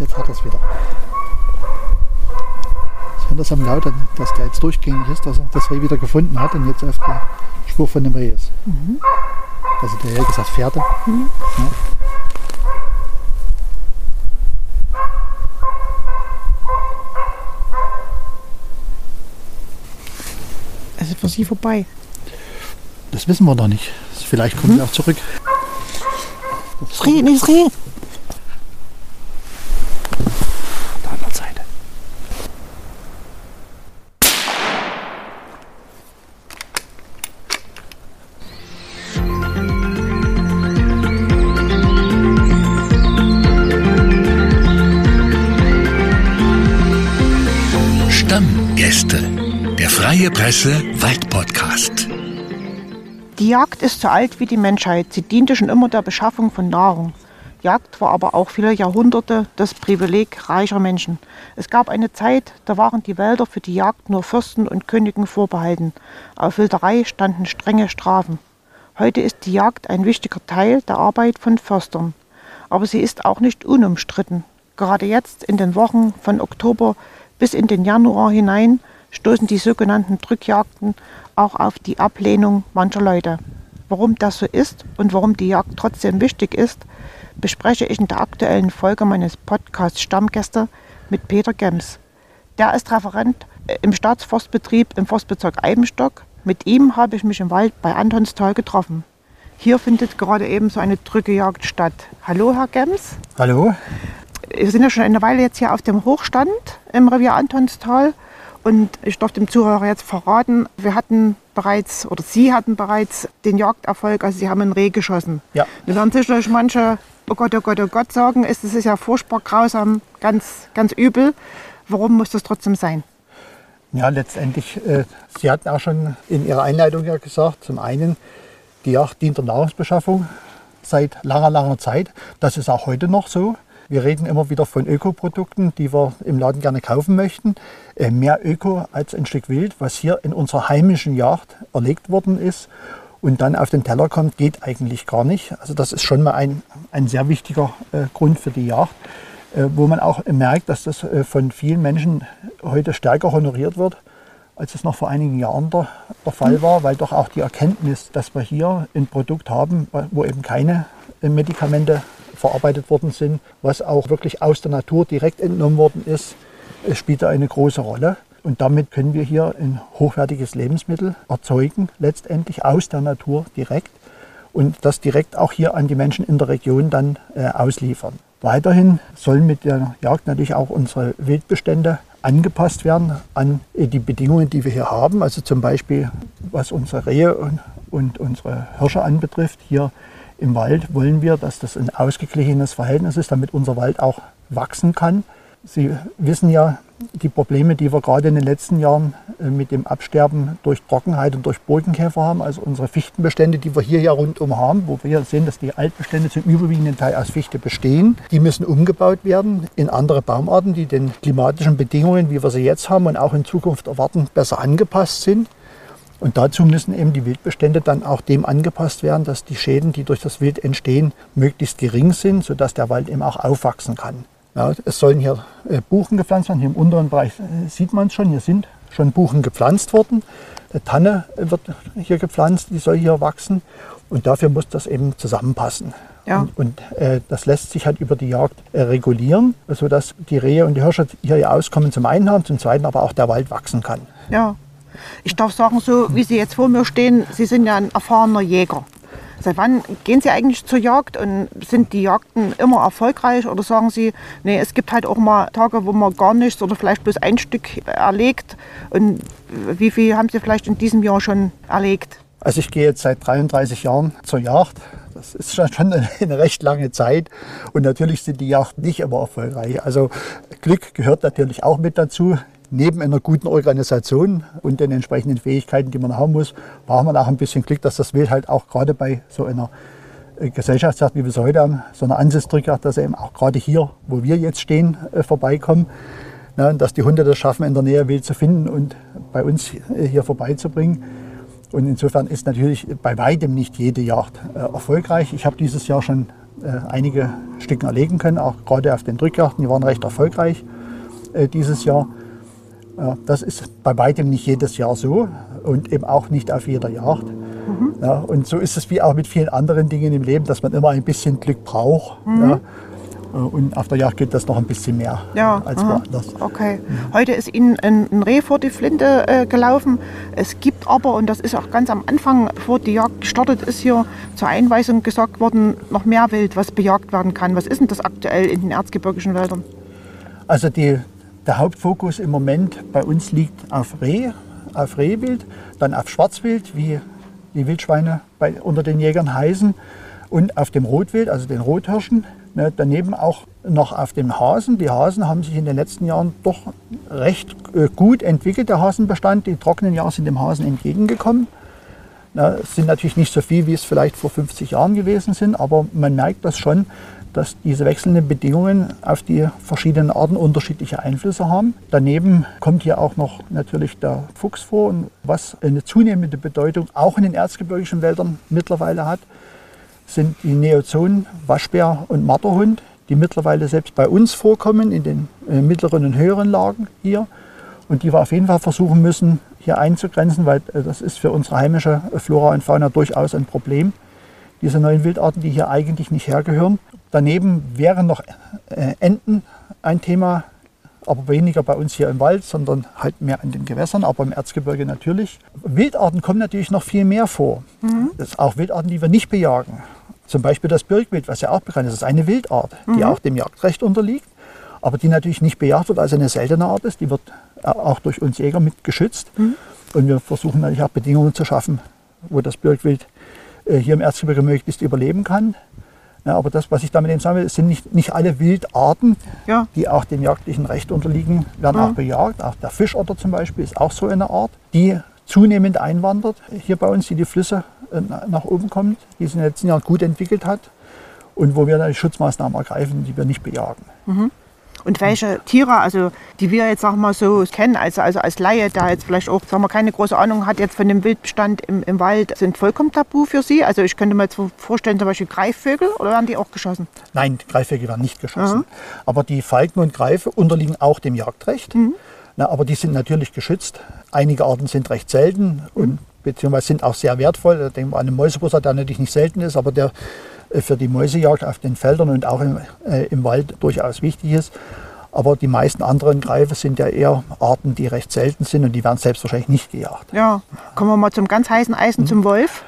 Jetzt hat er es wieder. Ich höre das am Laut, dass der jetzt durchgängig ist, dass er das Reh wieder gefunden hat und jetzt auf der Spur von dem Reh ist. Mhm. Also der Jäger sagt Pferde. Mhm. Ja. Es ist für Sie vorbei. Das wissen wir noch nicht. Vielleicht kommen hm? sie auch zurück. Das Reh, nicht das Reh. Presse Waldpodcast. Die Jagd ist so alt wie die Menschheit. Sie diente schon immer der Beschaffung von Nahrung. Jagd war aber auch viele Jahrhunderte das Privileg reicher Menschen. Es gab eine Zeit, da waren die Wälder für die Jagd nur Fürsten und Königen vorbehalten. Auf Wilderei standen strenge Strafen. Heute ist die Jagd ein wichtiger Teil der Arbeit von Förstern. Aber sie ist auch nicht unumstritten. Gerade jetzt in den Wochen von Oktober bis in den Januar hinein stoßen die sogenannten Drückjagden auch auf die Ablehnung mancher Leute. Warum das so ist und warum die Jagd trotzdem wichtig ist, bespreche ich in der aktuellen Folge meines Podcasts Stammgäste mit Peter Gems. Der ist Referent äh, im Staatsforstbetrieb im Forstbezirk Eibenstock. Mit ihm habe ich mich im Wald bei Antonstal getroffen. Hier findet gerade eben so eine Drückejagd statt. Hallo, Herr Gems. Hallo. Wir sind ja schon eine Weile jetzt hier auf dem Hochstand im Revier Antonstal. Und ich darf dem Zuhörer jetzt verraten, wir hatten bereits, oder Sie hatten bereits den Jagderfolg, also Sie haben ein Reh geschossen. Ja. Da werden sicherlich manche, oh Gott, oh Gott, oh Gott sagen, es ist ja furchtbar grausam, ganz, ganz übel. Warum muss das trotzdem sein? Ja, letztendlich, äh, Sie hatten auch schon in Ihrer Einleitung ja gesagt, zum einen, die Jagd dient der Nahrungsbeschaffung seit langer, langer Zeit. Das ist auch heute noch so. Wir reden immer wieder von Ökoprodukten, die wir im Laden gerne kaufen möchten. Äh, mehr Öko als ein Stück Wild, was hier in unserer heimischen Jagd erlegt worden ist und dann auf den Teller kommt, geht eigentlich gar nicht. Also das ist schon mal ein, ein sehr wichtiger äh, Grund für die Jagd, äh, wo man auch merkt, dass das äh, von vielen Menschen heute stärker honoriert wird, als es noch vor einigen Jahren der, der Fall war, weil doch auch die Erkenntnis, dass wir hier ein Produkt haben, wo eben keine äh, Medikamente verarbeitet worden sind, was auch wirklich aus der Natur direkt entnommen worden ist, spielt eine große Rolle. Und damit können wir hier ein hochwertiges Lebensmittel erzeugen, letztendlich aus der Natur direkt und das direkt auch hier an die Menschen in der Region dann äh, ausliefern. Weiterhin sollen mit der Jagd natürlich auch unsere Wildbestände angepasst werden an äh, die Bedingungen, die wir hier haben. Also zum Beispiel was unsere Rehe und, und unsere Hirsche anbetrifft. Hier im Wald wollen wir, dass das ein ausgeglichenes Verhältnis ist, damit unser Wald auch wachsen kann. Sie wissen ja die Probleme, die wir gerade in den letzten Jahren äh, mit dem Absterben durch Trockenheit und durch Burgenkäfer haben. Also unsere Fichtenbestände, die wir hier ja rundum haben, wo wir sehen, dass die Altbestände zum überwiegenden Teil aus Fichte bestehen, die müssen umgebaut werden in andere Baumarten, die den klimatischen Bedingungen, wie wir sie jetzt haben und auch in Zukunft erwarten, besser angepasst sind. Und dazu müssen eben die Wildbestände dann auch dem angepasst werden, dass die Schäden, die durch das Wild entstehen, möglichst gering sind, sodass der Wald eben auch aufwachsen kann. Ja, es sollen hier äh, Buchen gepflanzt werden. Hier im unteren Bereich äh, sieht man es schon. Hier sind schon Buchen gepflanzt worden. Eine Tanne wird hier gepflanzt, die soll hier wachsen. Und dafür muss das eben zusammenpassen. Ja. Und, und äh, das lässt sich halt über die Jagd äh, regulieren, sodass die Rehe und die Hirsche hier ihr Auskommen zum einen haben, zum zweiten aber auch der Wald wachsen kann. Ja, ich darf sagen, so wie Sie jetzt vor mir stehen, Sie sind ja ein erfahrener Jäger. Seit wann gehen Sie eigentlich zur Jagd und sind die Jagden immer erfolgreich oder sagen Sie, nee, es gibt halt auch mal Tage, wo man gar nichts oder vielleicht bloß ein Stück erlegt und wie viel haben Sie vielleicht in diesem Jahr schon erlegt? Also ich gehe jetzt seit 33 Jahren zur Jagd. Das ist schon eine recht lange Zeit und natürlich sind die Jagden nicht immer erfolgreich. Also Glück gehört natürlich auch mit dazu neben einer guten Organisation und den entsprechenden Fähigkeiten, die man haben muss, braucht man auch ein bisschen Glück, dass das Wild halt auch gerade bei so einer äh, Gesellschaftsjagd, wie wir es heute haben, so einer Ansichtsdrückjagd, dass er eben auch gerade hier, wo wir jetzt stehen, äh, vorbeikommen. Na, dass die Hunde das schaffen, in der Nähe Wild zu finden und bei uns äh, hier vorbeizubringen. Und insofern ist natürlich bei weitem nicht jede Jagd erfolgreich. Ich habe dieses Jahr schon äh, einige Stücken erlegen können, auch gerade auf den Drückjachten. Die waren recht erfolgreich äh, dieses Jahr. Das ist bei weitem nicht jedes Jahr so und eben auch nicht auf jeder Jagd. Mhm. Ja, und so ist es wie auch mit vielen anderen Dingen im Leben, dass man immer ein bisschen Glück braucht. Mhm. Ja. Äh, und auf der Jagd geht das noch ein bisschen mehr ja, als aha. woanders. Okay. Heute ist Ihnen ein, ein Reh vor die Flinte äh, gelaufen. Es gibt aber, und das ist auch ganz am Anfang, bevor die Jagd gestartet ist, hier zur Einweisung gesagt worden, noch mehr Wild, was bejagt werden kann. Was ist denn das aktuell in den erzgebirgischen Wäldern? Also die, der Hauptfokus im Moment bei uns liegt auf Reh, auf Rehwild, dann auf Schwarzwild, wie die Wildschweine bei, unter den Jägern heißen, und auf dem Rotwild, also den Rothirschen. Ne, daneben auch noch auf dem Hasen. Die Hasen haben sich in den letzten Jahren doch recht äh, gut entwickelt, der Hasenbestand. Die trockenen Jahre sind dem Hasen entgegengekommen. Na, es sind natürlich nicht so viel, wie es vielleicht vor 50 Jahren gewesen sind, aber man merkt das schon, dass diese wechselnden Bedingungen auf die verschiedenen Arten unterschiedliche Einflüsse haben. Daneben kommt hier auch noch natürlich der Fuchs vor, was eine zunehmende Bedeutung auch in den erzgebirgischen Wäldern mittlerweile hat sind die Neozonen, Waschbär und Marterhund, die mittlerweile selbst bei uns vorkommen, in den äh, mittleren und höheren Lagen hier. Und die wir auf jeden Fall versuchen müssen, hier einzugrenzen, weil äh, das ist für unsere heimische Flora und Fauna durchaus ein Problem. Diese neuen Wildarten, die hier eigentlich nicht hergehören. Daneben wären noch äh, Enten ein Thema, aber weniger bei uns hier im Wald, sondern halt mehr an den Gewässern, aber im Erzgebirge natürlich. Wildarten kommen natürlich noch viel mehr vor. Mhm. Das sind auch Wildarten, die wir nicht bejagen. Zum Beispiel das Birkwild, was ja auch bekannt ist, das ist eine Wildart, mhm. die auch dem Jagdrecht unterliegt, aber die natürlich nicht bejagt wird, also eine seltene Art ist. Die wird auch durch uns Jäger mit geschützt. Mhm. Und wir versuchen natürlich auch Bedingungen zu schaffen, wo das Birkwild äh, hier im Erzgebirge möglichst überleben kann. Ja, aber das, was ich damit eben sagen will, sind nicht, nicht alle Wildarten, ja. die auch dem jagdlichen Recht unterliegen, werden ja. auch bejagt. Auch der Fischotter zum Beispiel ist auch so eine Art, die zunehmend einwandert hier bei uns, die die Flüsse äh, nach oben kommt, die sich in den letzten Jahren gut entwickelt hat und wo wir dann Schutzmaßnahmen ergreifen, die wir nicht bejagen. Mhm. Und welche Tiere, also die wir jetzt sag mal so kennen, also, also als Laie, der jetzt vielleicht auch sagen wir, keine große Ahnung hat jetzt von dem Wildbestand im, im Wald, sind vollkommen tabu für Sie? Also ich könnte mir jetzt vorstellen, zum Beispiel Greifvögel oder werden die auch geschossen? Nein, Greifvögel werden nicht geschossen. Mhm. Aber die Falken und Greife unterliegen auch dem Jagdrecht. Mhm. Na, aber die sind natürlich geschützt. Einige Arten sind recht selten und beziehungsweise sind auch sehr wertvoll. Ich denke an den Mäusebusser, der natürlich nicht selten ist, aber der äh, für die Mäusejagd auf den Feldern und auch im, äh, im Wald durchaus wichtig ist. Aber die meisten anderen Greife sind ja eher Arten, die recht selten sind und die werden selbstverständlich nicht gejagt. Ja, kommen wir mal zum ganz heißen Eisen, mhm. zum Wolf.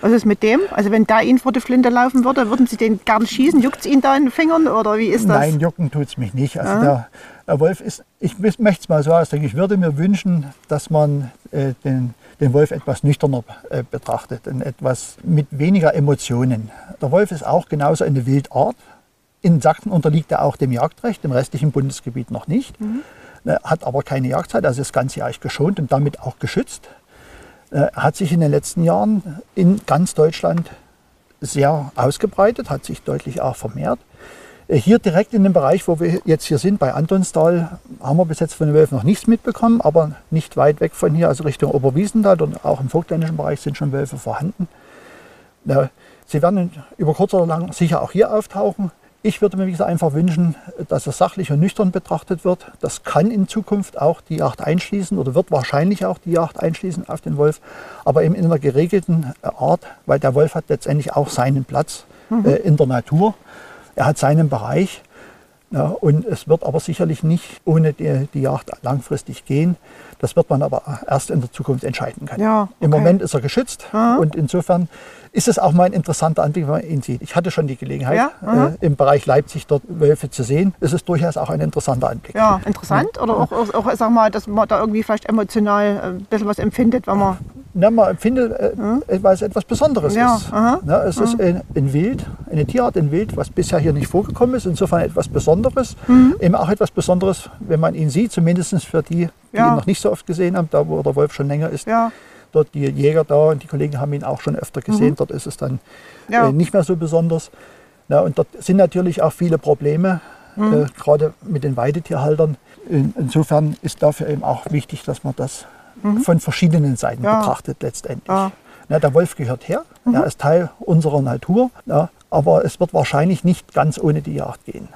Was ist mit dem? Also wenn da Ihnen vor die Flinte laufen würde, würden Sie den gern schießen? Juckt es Ihnen da in den Fingern oder wie ist das? Nein, jucken tut es mich nicht. Also ja. der, der, Wolf ist, ich möchte es mal so ausdrücken, ich würde mir wünschen, dass man äh, den, den Wolf etwas nüchterner äh, betrachtet und etwas mit weniger Emotionen. Der Wolf ist auch genauso eine Wildart. In Sachsen unterliegt er auch dem Jagdrecht, im restlichen Bundesgebiet noch nicht. Mhm. Er äh, hat aber keine Jagdzeit, also ist ganzjährig geschont und damit auch geschützt. Er äh, hat sich in den letzten Jahren in ganz Deutschland sehr ausgebreitet, hat sich deutlich auch vermehrt. Hier direkt in dem Bereich, wo wir jetzt hier sind, bei Antonstal, haben wir bis jetzt von den Wölfen noch nichts mitbekommen, aber nicht weit weg von hier, also Richtung Oberwiesenthal und auch im vogtländischen Bereich sind schon Wölfe vorhanden. Sie werden über kurz oder lang sicher auch hier auftauchen. Ich würde mir wie gesagt, einfach wünschen, dass es sachlich und nüchtern betrachtet wird. Das kann in Zukunft auch die Jagd einschließen oder wird wahrscheinlich auch die Jagd einschließen auf den Wolf, aber eben in einer geregelten Art, weil der Wolf hat letztendlich auch seinen Platz mhm. äh, in der Natur. Er hat seinen Bereich ja, und es wird aber sicherlich nicht ohne die, die, Jagd langfristig gehen. Das wird man aber erst in der Zukunft entscheiden können. Ja, okay. Im Moment ist er geschützt Aha. und insofern ist es auch mal ein interessanter Anblick, wenn man ihn sieht. Ich hatte schon die Gelegenheit, ja, äh, im Bereich Leipzig dort Wölfe zu sehen. Es ist durchaus auch ein interessanter Anblick. Ja, interessant oder auch, auch, auch sag mal, dass man da irgendwie vielleicht emotional äh, ein bisschen was empfindet, wenn man na, man empfindet, äh, hm? weil es etwas Besonderes ja, ist. Na, es aha. ist ein, ein, Wild, eine Tierart, ein Wild, was bisher hier nicht vorgekommen ist. Insofern etwas Besonderes. Mhm. Eben auch etwas Besonderes, wenn man ihn sieht, zumindest für die, die ja. ihn noch nicht so oft gesehen haben, da wo der Wolf schon länger ist. Ja. Dort die Jäger da und die Kollegen haben ihn auch schon öfter gesehen. Mhm. Dort ist es dann äh, nicht mehr so besonders. Na, und dort sind natürlich auch viele Probleme, mhm. äh, gerade mit den Weidetierhaltern. In, insofern ist dafür eben auch wichtig, dass man das mhm. von verschiedenen Seiten ja. betrachtet letztendlich. Ja. Ja, der Wolf gehört her, mhm. er ist Teil unserer Natur. Ja, Aber es wird wahrscheinlich nicht ganz ohne die Jagd gehen,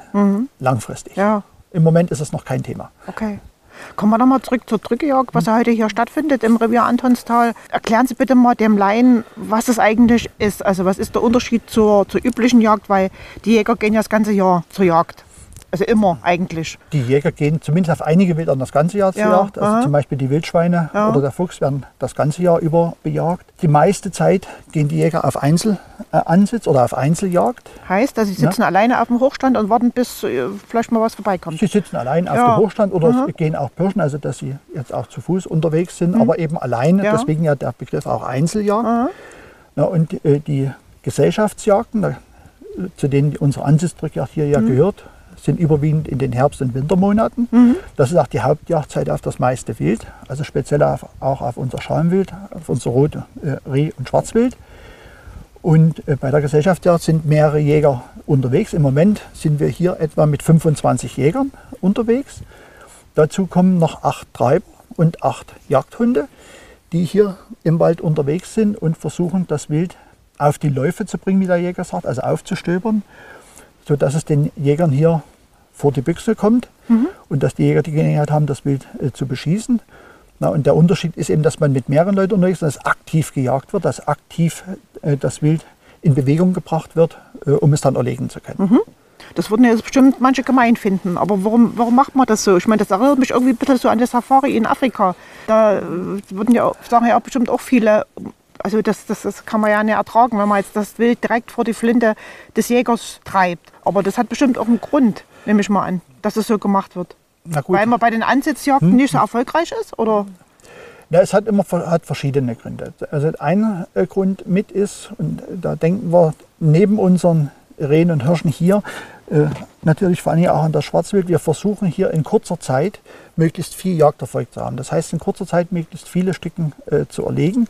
langfristig. Ja, Im Moment ist es noch kein Thema. okay. Kommen wir nochmal zurück zur Drückejagd, was heute hier stattfindet im Revier Antonstal. Erklären Sie bitte mal dem Laien, was es eigentlich ist. Also was ist der Unterschied zur, zur üblichen Jagd, weil die Jäger gehen ja das ganze Jahr zur Jagd. Also immer eigentlich. Die Jäger gehen zumindest auf einige Wildern das ganze Jahr zur Ja, Jagd. Also aha. zum Beispiel die Wildschweine Ja. oder der Fuchs werden das ganze Jahr über bejagt. Die meiste Zeit gehen die Jäger auf Einzelansitz oder auf Einzeljagd. Heißt, dass sie sitzen alleine auf dem Hochstand und warten, bis äh, vielleicht mal was vorbeikommt. Sie sitzen allein auf Ja. dem Hochstand oder es gehen auch Pirschen, also dass sie jetzt auch zu Fuß unterwegs sind, aber eben alleine. Mhm. Ja. Deswegen ja der Begriff auch Einzeljagd. Na, und äh, die Gesellschaftsjagden, zu denen unsere Ansitztrickjagd hier Mhm. ja gehört, sind überwiegend in den Herbst- und Wintermonaten. Mhm. Das ist auch die Hauptjagdzeit auf das meiste Wild, also speziell auf, auch auf unser Schamwild, auf unser Rot-, äh, Reh- und Schwarzwild. Und äh, bei der Gesellschaftsjagd sind mehrere Jäger unterwegs. Im Moment sind wir hier etwa mit 25 Jägern unterwegs. Dazu kommen noch acht Treiber und acht Jagdhunde, die hier im Wald unterwegs sind und versuchen, das Wild auf die Läufe zu bringen, wie der Jäger sagt, also aufzustöbern, sodass es den Jägern hier vor die Büchse kommt und dass die Jäger die Gelegenheit haben, das Wild äh, zu beschießen. Na, und der Unterschied ist eben, dass man mit mehreren Leuten unterwegs ist, dass aktiv gejagt wird, dass aktiv äh, das Wild in Bewegung gebracht wird, äh, um es dann erlegen zu können. Das würden jetzt bestimmt manche gemein finden. Aber warum, warum macht man das so? Ich meine, das erinnert mich irgendwie ein bisschen so an die Safari in Afrika. Da äh, würden ja, sagen ja auch bestimmt auch viele, also das, das, das kann man ja nicht ertragen, wenn man jetzt das Wild direkt vor die Flinte des Jägers treibt. Aber das hat bestimmt auch einen Grund, nehme ich mal an, dass es so gemacht wird. Weil man bei den Ansitzjagden nicht so erfolgreich ist? Oder? Ja, es hat immer hat verschiedene Gründe. Also ein äh, Grund mit ist, und da denken wir neben unseren Rehen und Hirschen hier, äh, natürlich vor allem auch an das Schwarzwild, wir versuchen hier in kurzer Zeit möglichst viel Jagderfolg zu haben. Das heißt, in kurzer Zeit möglichst viele Stücken äh, zu erlegen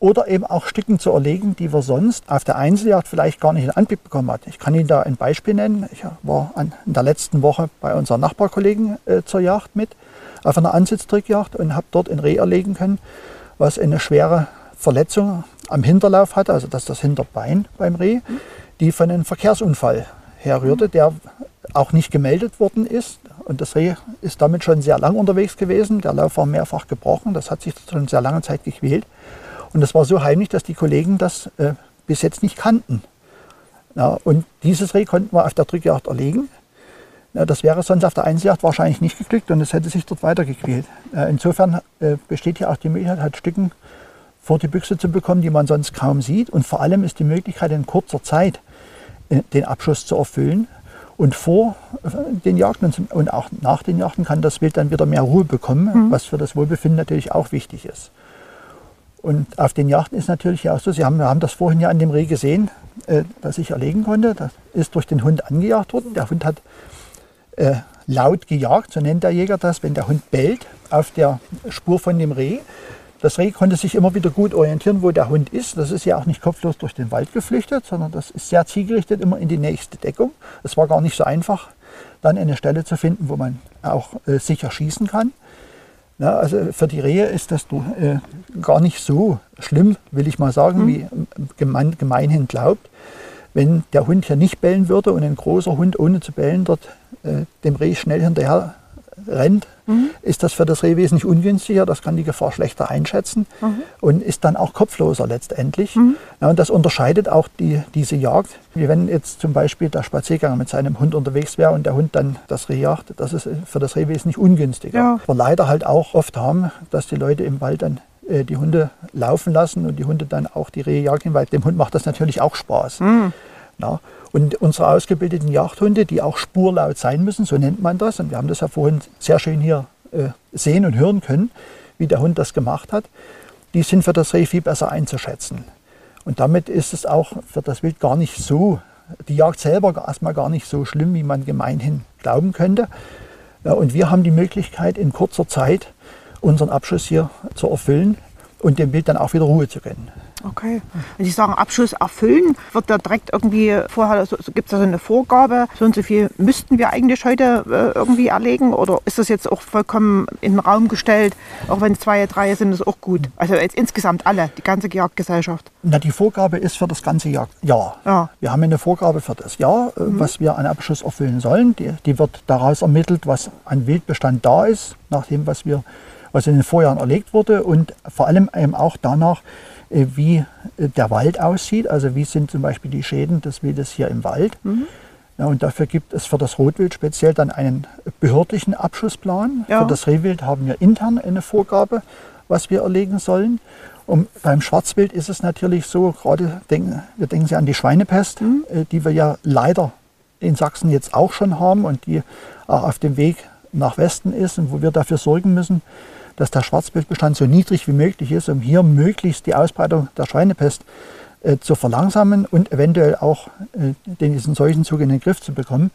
oder eben auch Stücken zu erlegen, die wir sonst auf der Einzeljagd vielleicht gar nicht in Anblick bekommen hatten. Ich kann Ihnen da ein Beispiel nennen. Ich war an, in der letzten Woche bei unseren Nachbarkollegen äh, zur Jagd mit, auf einer Ansitztrickjagd und habe dort ein Reh erlegen können, was eine schwere Verletzung am Hinterlauf hatte, also das das Hinterbein beim Reh, die von einem Verkehrsunfall herrührte, der auch nicht gemeldet worden ist. Und das Reh ist damit schon sehr lang unterwegs gewesen. Der Lauf war mehrfach gebrochen. Das hat sich schon sehr lange Zeit gequält. Und das war so heimlich, dass die Kollegen das äh, bis jetzt nicht kannten. Ja, und dieses Reh konnten wir auf der Drückjagd erlegen. Ja, das wäre sonst auf der Einzeljagd wahrscheinlich nicht geglückt und es hätte sich dort weitergequält. Äh, insofern äh, besteht hier auch die Möglichkeit, halt Stücken vor die Büchse zu bekommen, die man sonst kaum sieht. Und vor allem ist die Möglichkeit, in kurzer Zeit äh, den Abschuss zu erfüllen. Und vor äh, den Jagden und auch nach den Jagden kann das Wild dann wieder mehr Ruhe bekommen, was für das Wohlbefinden natürlich auch wichtig ist. Und auf den Jagden ist natürlich auch so, Sie haben, wir haben das vorhin ja an dem Reh gesehen, äh, das ich erlegen konnte. Das ist durch den Hund angejagt worden. Der Hund hat äh, laut gejagt, so nennt der Jäger das, wenn der Hund bellt auf der Spur von dem Reh. Das Reh konnte sich immer wieder gut orientieren, wo der Hund ist. Das ist ja auch nicht kopflos durch den Wald geflüchtet, sondern das ist sehr zielgerichtet immer in die nächste Deckung. Es war gar nicht so einfach, dann eine Stelle zu finden, wo man auch äh, sicher schießen kann. Ja, also für die Rehe ist das äh, gar nicht so schlimm, will ich mal sagen, wie ähm, gemein, gemeinhin glaubt. Wenn der Hund hier nicht bellen würde und ein großer Hund ohne zu bellen dort äh, dem Reh schnell hinterher rennt, ist das für das Reh wesentlich ungünstiger. Das kann die Gefahr schlechter einschätzen und ist dann auch kopfloser letztendlich. Ja, und das unterscheidet auch die, diese Jagd. Wie wenn jetzt zum Beispiel der Spaziergänger mit seinem Hund unterwegs wäre und der Hund dann das Reh jagt, das ist für das Reh wesentlich ungünstiger. Ja. Wir leider halt auch oft haben, dass die Leute im Wald dann äh, die Hunde laufen lassen und die Hunde dann auch die Rehe jagen, weil dem Hund macht das natürlich auch Spaß. Ja. Und unsere ausgebildeten Jagdhunde, die auch spurlaut sein müssen, so nennt man das, und wir haben das ja vorhin sehr schön hier äh, sehen und hören können, wie der Hund das gemacht hat, die sind für das Reh viel besser einzuschätzen. Und damit ist es auch für das Wild gar nicht so, die Jagd selber erstmal gar nicht so schlimm, wie man gemeinhin glauben könnte. Und wir haben die Möglichkeit, in kurzer Zeit unseren Abschuss hier zu erfüllen und dem Wild dann auch wieder Ruhe zu gönnen. Okay. Wenn Sie sagen Abschuss erfüllen, wird da direkt irgendwie vorher, so, gibt es da so eine Vorgabe, so und so viel müssten wir eigentlich heute äh, irgendwie erlegen oder ist das jetzt auch vollkommen in den Raum gestellt, auch wenn es zwei, drei sind, ist auch gut? Also jetzt insgesamt alle, die ganze Jagdgesellschaft. Na, die Vorgabe ist für das ganze Jahr. Jahr. Ja. Wir haben eine Vorgabe für das Jahr, äh, was wir an Abschuss erfüllen sollen. Die, die wird daraus ermittelt, was an Wildbestand da ist, nach dem, was, wir, was in den Vorjahren erlegt wurde und vor allem eben auch danach, wie äh, der Wald aussieht. Also wie sind zum Beispiel die Schäden des Wildes hier im Wald. Ja, und dafür gibt es für das Rotwild speziell dann einen behördlichen Abschussplan. Ja. Für das Rehwild haben wir intern eine Vorgabe, was wir erlegen sollen. Und beim Schwarzwild ist es natürlich so, gerade denken, wir denken Sie an die Schweinepest, äh, die wir ja leider in Sachsen jetzt auch schon haben und die auch auf dem Weg nach Westen ist und wo wir dafür sorgen müssen, dass der Schwarzwildbestand so niedrig wie möglich ist, um hier möglichst die Ausbreitung der Schweinepest äh, zu verlangsamen und eventuell auch äh, den, diesen Seuchenzug in den Griff zu bekommen.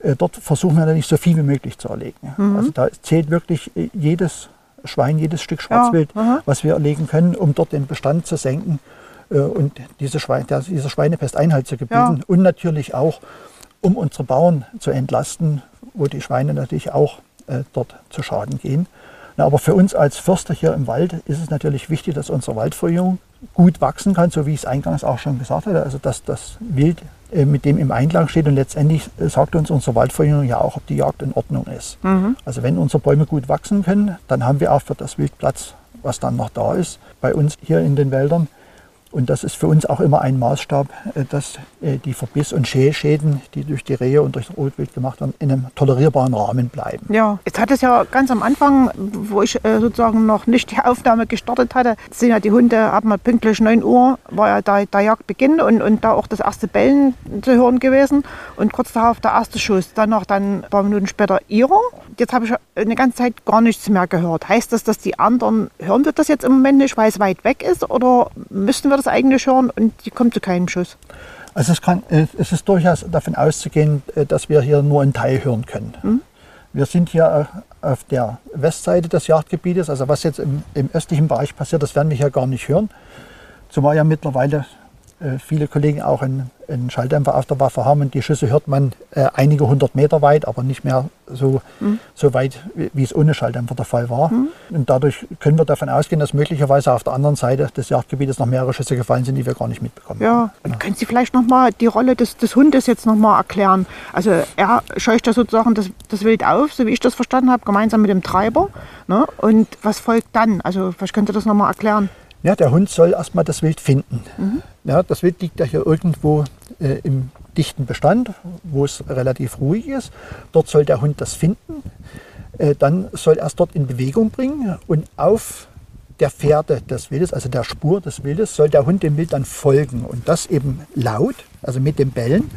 Äh, dort versuchen wir natürlich so viel wie möglich zu erlegen. Also da zählt wirklich äh, jedes Schwein, jedes Stück Schwarzwild, aha. was wir erlegen können, um dort den Bestand zu senken äh, und diese Schwein, der, dieser Schweinepest Einhalt zu gebieten. Und natürlich auch, um unsere Bauern zu entlasten, wo die Schweine natürlich auch äh, dort zu Schaden gehen. Na, aber für uns als Förster hier im Wald ist es natürlich wichtig, dass unsere Waldverjüngung gut wachsen kann, so wie ich es eingangs auch schon gesagt hatte. Also dass das Wild äh, mit dem im Einklang steht und letztendlich äh, sagt uns unsere Waldverjüngung ja auch, ob die Jagd in Ordnung ist. Also wenn unsere Bäume gut wachsen können, dann haben wir auch für das Wild Platz, was dann noch da ist, bei uns hier in den Wäldern. Und das ist für uns auch immer ein Maßstab, äh, dass äh, die Verbiss- und Schäden, die durch die Rehe und durch das Rotwild gemacht werden, in einem tolerierbaren Rahmen bleiben. Ja, jetzt hat es ja ganz am Anfang, wo ich äh, sozusagen noch nicht die Aufnahme gestartet hatte, sind ja die Hunde ab mal pünktlich 9 Uhr, war ja der, der Jagdbeginn und, und da auch das erste Bellen zu hören gewesen und kurz darauf der erste Schuss. Danach dann ein paar Minuten später ihrer. Jetzt habe ich eine ganze Zeit gar nichts mehr gehört. Heißt das, dass die anderen, hören wir das jetzt im Moment nicht, weil es weit weg ist oder müssten wir das eigentlich hören und die kommt zu keinem Schuss? Also es, kann, es ist durchaus davon auszugehen, äh, dass wir hier nur einen Teil hören können. Wir sind hier äh, auf der Westseite des Jagdgebietes, also was jetzt im, im östlichen Bereich passiert, das werden wir hier gar nicht hören. Zumal ja mittlerweile äh, viele Kollegen auch einen, einen Schalldämpfer auf der Waffe haben und die Schüsse hört man äh, einige hundert Meter weit, aber nicht mehr so, so weit, wie, wie es ohne Schalldämpfer der Fall war. Und dadurch können wir davon ausgehen, dass möglicherweise auf der anderen Seite des Jagdgebietes noch mehrere Schüsse gefallen sind, die wir gar nicht mitbekommen haben. Ja, und können Sie vielleicht noch mal die Rolle des, des Hundes jetzt noch mal erklären? Also er scheucht da sozusagen das, das Wild auf, so wie ich das verstanden habe, gemeinsam mit dem Treiber. Ne? Und was folgt dann? Also vielleicht könnt ihr das noch mal erklären. Ja, der Hund soll erstmal das Wild finden. Ja, das Wild liegt ja hier irgendwo äh, im dichten Bestand, wo es relativ ruhig ist. Dort soll der Hund das finden. Äh, dann soll er es dort in Bewegung bringen und auf der Fährte des Wildes, also der Spur des Wildes, soll der Hund dem Wild dann folgen und das eben laut, also mit dem Bellen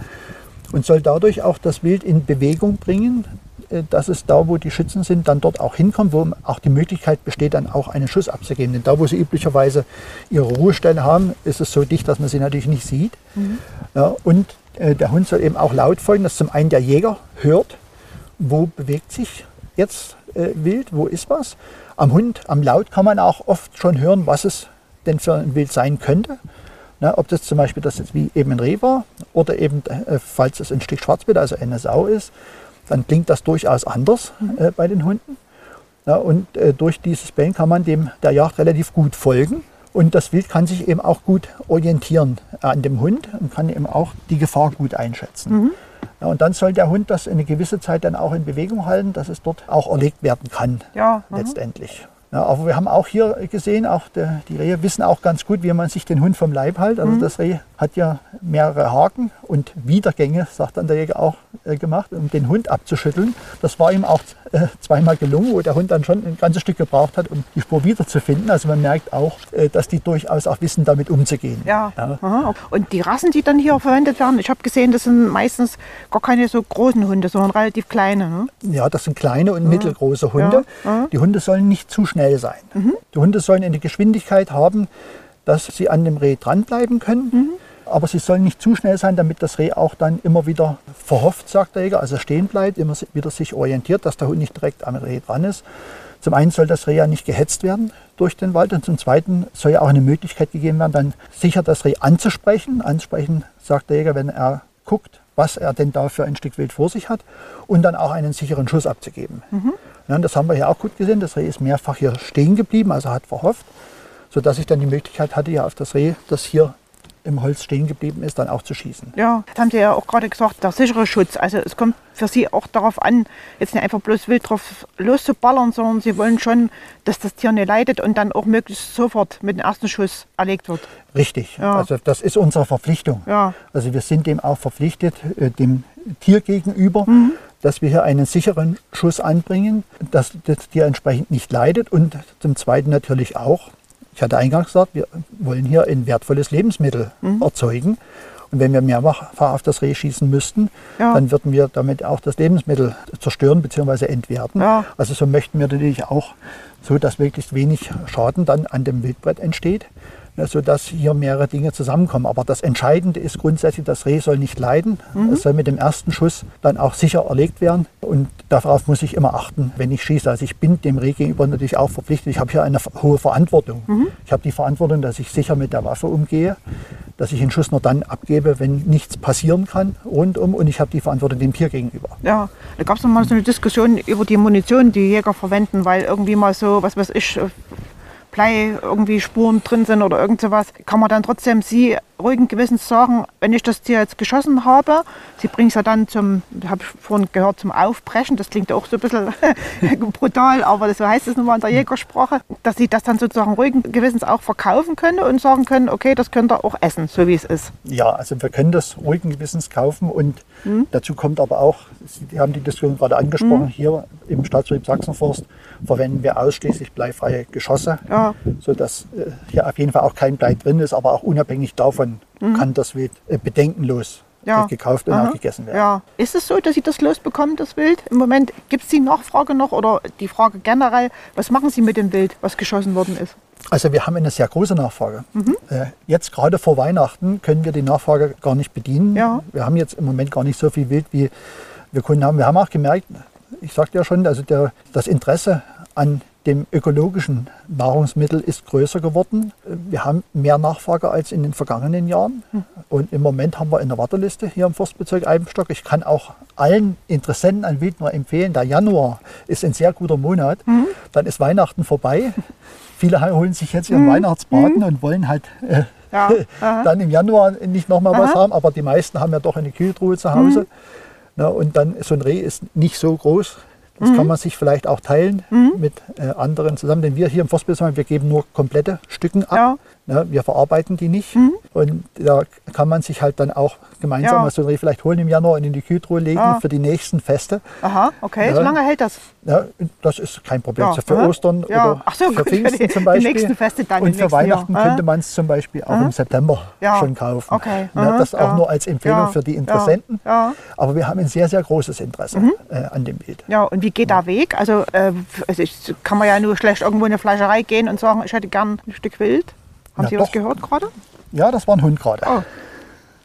und soll dadurch auch das Wild in Bewegung bringen, äh, dass es da, wo die Schützen sind, dann dort auch hinkommt, wo auch die Möglichkeit besteht, dann auch einen Schuss abzugeben. Denn da, wo sie üblicherweise ihre Ruhestelle haben, ist es so dicht, dass man sie natürlich nicht sieht. Ja, und äh, der Hund soll eben auch laut folgen, dass zum einen der Jäger hört, wo bewegt sich jetzt äh, Wild, wo ist was. Am Hund, am Laut kann man auch oft schon hören, was es denn für ein Wild sein könnte. Na, ob das zum Beispiel das jetzt wie eben ein Reh war oder eben, äh, falls es ein Stück Schwarzwild, also eine Sau ist, dann klingt das durchaus anders äh, bei den Hunden. Ja, und äh, durch dieses Bellen kann man dem der Jagd relativ gut folgen. Und das Wild kann sich eben auch gut orientieren an dem Hund und kann eben auch die Gefahr gut einschätzen. Ja, und dann soll der Hund das eine gewisse Zeit dann auch in Bewegung halten, dass es dort auch erlegt werden kann, Ja, mhm. letztendlich. Ja, aber wir haben auch hier gesehen, auch der, die Rehe wissen auch ganz gut, wie man sich den Hund vom Leib hält. Also das Reh hat ja mehrere Haken und Wiedergänge, sagt dann der Jäger auch, äh, gemacht, um den Hund abzuschütteln. Das war ihm auch äh, zweimal gelungen, wo der Hund dann schon ein ganzes Stück gebraucht hat, um die Spur wiederzufinden. Also man merkt auch, äh, dass die durchaus auch wissen, damit umzugehen. Ja. Ja. Und die Rassen, die dann hier verwendet werden, ich habe gesehen, das sind meistens gar keine so großen Hunde, sondern relativ kleine. Ne? Ja, das sind kleine und mittelgroße Hunde. Ja, ja. Die Hunde sollen nicht zu schnell sein. Die Hunde sollen eine Geschwindigkeit haben, dass sie an dem Reh dranbleiben können. Aber sie sollen nicht zu schnell sein, damit das Reh auch dann immer wieder verhofft, sagt der Jäger, also stehen bleibt, immer wieder sich orientiert, dass der Hund nicht direkt am Reh dran ist. Zum einen soll das Reh ja nicht gehetzt werden durch den Wald und zum zweiten soll ja auch eine Möglichkeit gegeben werden, dann sicher das Reh anzusprechen. Ansprechen, sagt der Jäger, wenn er guckt, was er denn da für ein Stück Wild vor sich hat und dann auch einen sicheren Schuss abzugeben. Ja, und das haben wir hier auch gut gesehen. Das Reh ist mehrfach hier stehen geblieben, also hat verhofft, sodass ich dann die Möglichkeit hatte, ja auf das Reh, das hier im Holz stehen geblieben ist, dann auch zu schießen. Ja, das haben Sie ja auch gerade gesagt, der sichere Schutz. Also es kommt für Sie auch darauf an, jetzt nicht einfach bloß wild drauf loszuballern, sondern Sie wollen schon, dass das Tier nicht leidet und dann auch möglichst sofort mit dem ersten Schuss erlegt wird. Richtig, Ja. also das ist unsere Verpflichtung. Ja. Also wir sind dem auch verpflichtet, äh, dem Tier gegenüber, dass wir hier einen sicheren Schuss anbringen, dass das Tier entsprechend nicht leidet und zum Zweiten natürlich auch, ich hatte eingangs gesagt, wir wollen hier ein wertvolles Lebensmittel erzeugen. Und wenn wir mehrfach auf das Reh schießen müssten, Ja. dann würden wir damit auch das Lebensmittel zerstören bzw. entwerten. Ja. Also so möchten wir natürlich auch so, dass möglichst wenig Schaden dann an dem Wildbrett entsteht, sodass hier mehrere Dinge zusammenkommen. Aber das Entscheidende ist grundsätzlich, das Reh soll nicht leiden. Es soll mit dem ersten Schuss dann auch sicher erlegt werden. Und darauf muss ich immer achten, wenn ich schieße. Also ich bin dem Reh gegenüber natürlich auch verpflichtet. Ich habe hier eine hohe Verantwortung. Ich habe die Verantwortung, dass ich sicher mit der Waffe umgehe, dass ich den Schuss nur dann abgebe, wenn nichts passieren kann rundum. Und ich habe die Verantwortung dem Tier gegenüber. Ja, da gab es mal so eine Diskussion über die Munition, die Jäger verwenden, weil irgendwie mal so, was weiß ich, äh, Blei irgendwie Spuren drin sind oder irgend sowas. Kann man dann trotzdem Sie ruhigen Gewissens sagen, wenn ich das Tier jetzt geschossen habe, Sie bringen es ja dann zum, habe ich vorhin gehört, zum Aufbrechen. Das klingt auch so ein bisschen brutal, aber so heißt es nun mal in der Jägersprache, dass Sie das dann sozusagen ruhigen Gewissens auch verkaufen können und sagen können, okay, das könnt ihr auch essen, so wie es ist. Ja, also wir können das ruhigen Gewissens kaufen und dazu kommt aber auch, Sie haben die Diskussion gerade angesprochen, hier im Staatsbetrieb Sachsenforst verwenden wir ausschließlich bleifreie Geschosse, Ja. sodass äh, hier auf jeden Fall auch kein Blei drin ist, aber auch unabhängig davon kann das Wild äh, bedenkenlos Ja. gekauft und Aha. auch gegessen werden. Ja. Ist es so, dass Sie das losbekommen, das Wild? Im Moment gibt es die Nachfrage noch oder die Frage generell, was machen Sie mit dem Wild, was geschossen worden ist? Also wir haben eine sehr große Nachfrage. Mhm. Äh, Jetzt gerade vor Weihnachten können wir die Nachfrage gar nicht bedienen. Ja. Wir haben jetzt im Moment gar nicht so viel Wild, wie wir Kunden haben. Wir haben auch gemerkt, ich sagte ja schon, also der, das Interesse an dem ökologischen Nahrungsmittel ist größer geworden. Wir haben mehr Nachfrage als in den vergangenen Jahren. Hm. Und im Moment haben wir eine Warteliste hier im Forstbezirk Eibenstock. Ich kann auch allen Interessenten an Wild nur empfehlen, der Januar ist ein sehr guter Monat. Mhm. Dann ist Weihnachten vorbei. Viele holen sich jetzt ihren Weihnachtsbraten und wollen halt äh, Mhm. Ja, dann im Januar nicht nochmal was. Mhm. haben, aber die meisten haben ja doch eine Kühltruhe zu Hause. Na, und dann so ein Reh ist nicht so groß. Das Mhm. kann man sich vielleicht auch teilen mit äh, anderen zusammen. Denn wir hier im Forstbezirk, wir geben nur komplette Stücken ab. Ja. Mhm. Na, wir verarbeiten die nicht. Und da kann man sich halt dann auch gemeinsam Ja. mal so ein Reh vielleicht holen im Januar und in die Kühltruhe legen Ja. für die nächsten Feste. Aha, okay, Ja. so lange hält das. Ja, das ist kein Problem. Ja, Also für aha. Ostern oder Ach so, für gut, Pfingsten die- zum die Beispiel. nächsten Feste dann Und für Weihnachten Jahr. könnte Aha. man es zum Beispiel auch im September schon kaufen. Okay, aha, das auch nur als Empfehlung für die Interessenten. Mhm. Aber wir haben ein sehr, sehr großes Interesse äh, an dem Bild. Ja, und wie geht der Weg? Also, äh, also ich, kann man ja nur schlecht irgendwo in eine Fleischerei gehen und sagen, ich hätte gern ein Stück Wild. Haben Ja, Sie was doch. gehört gerade? Ja, das war ein Hund gerade. Oh.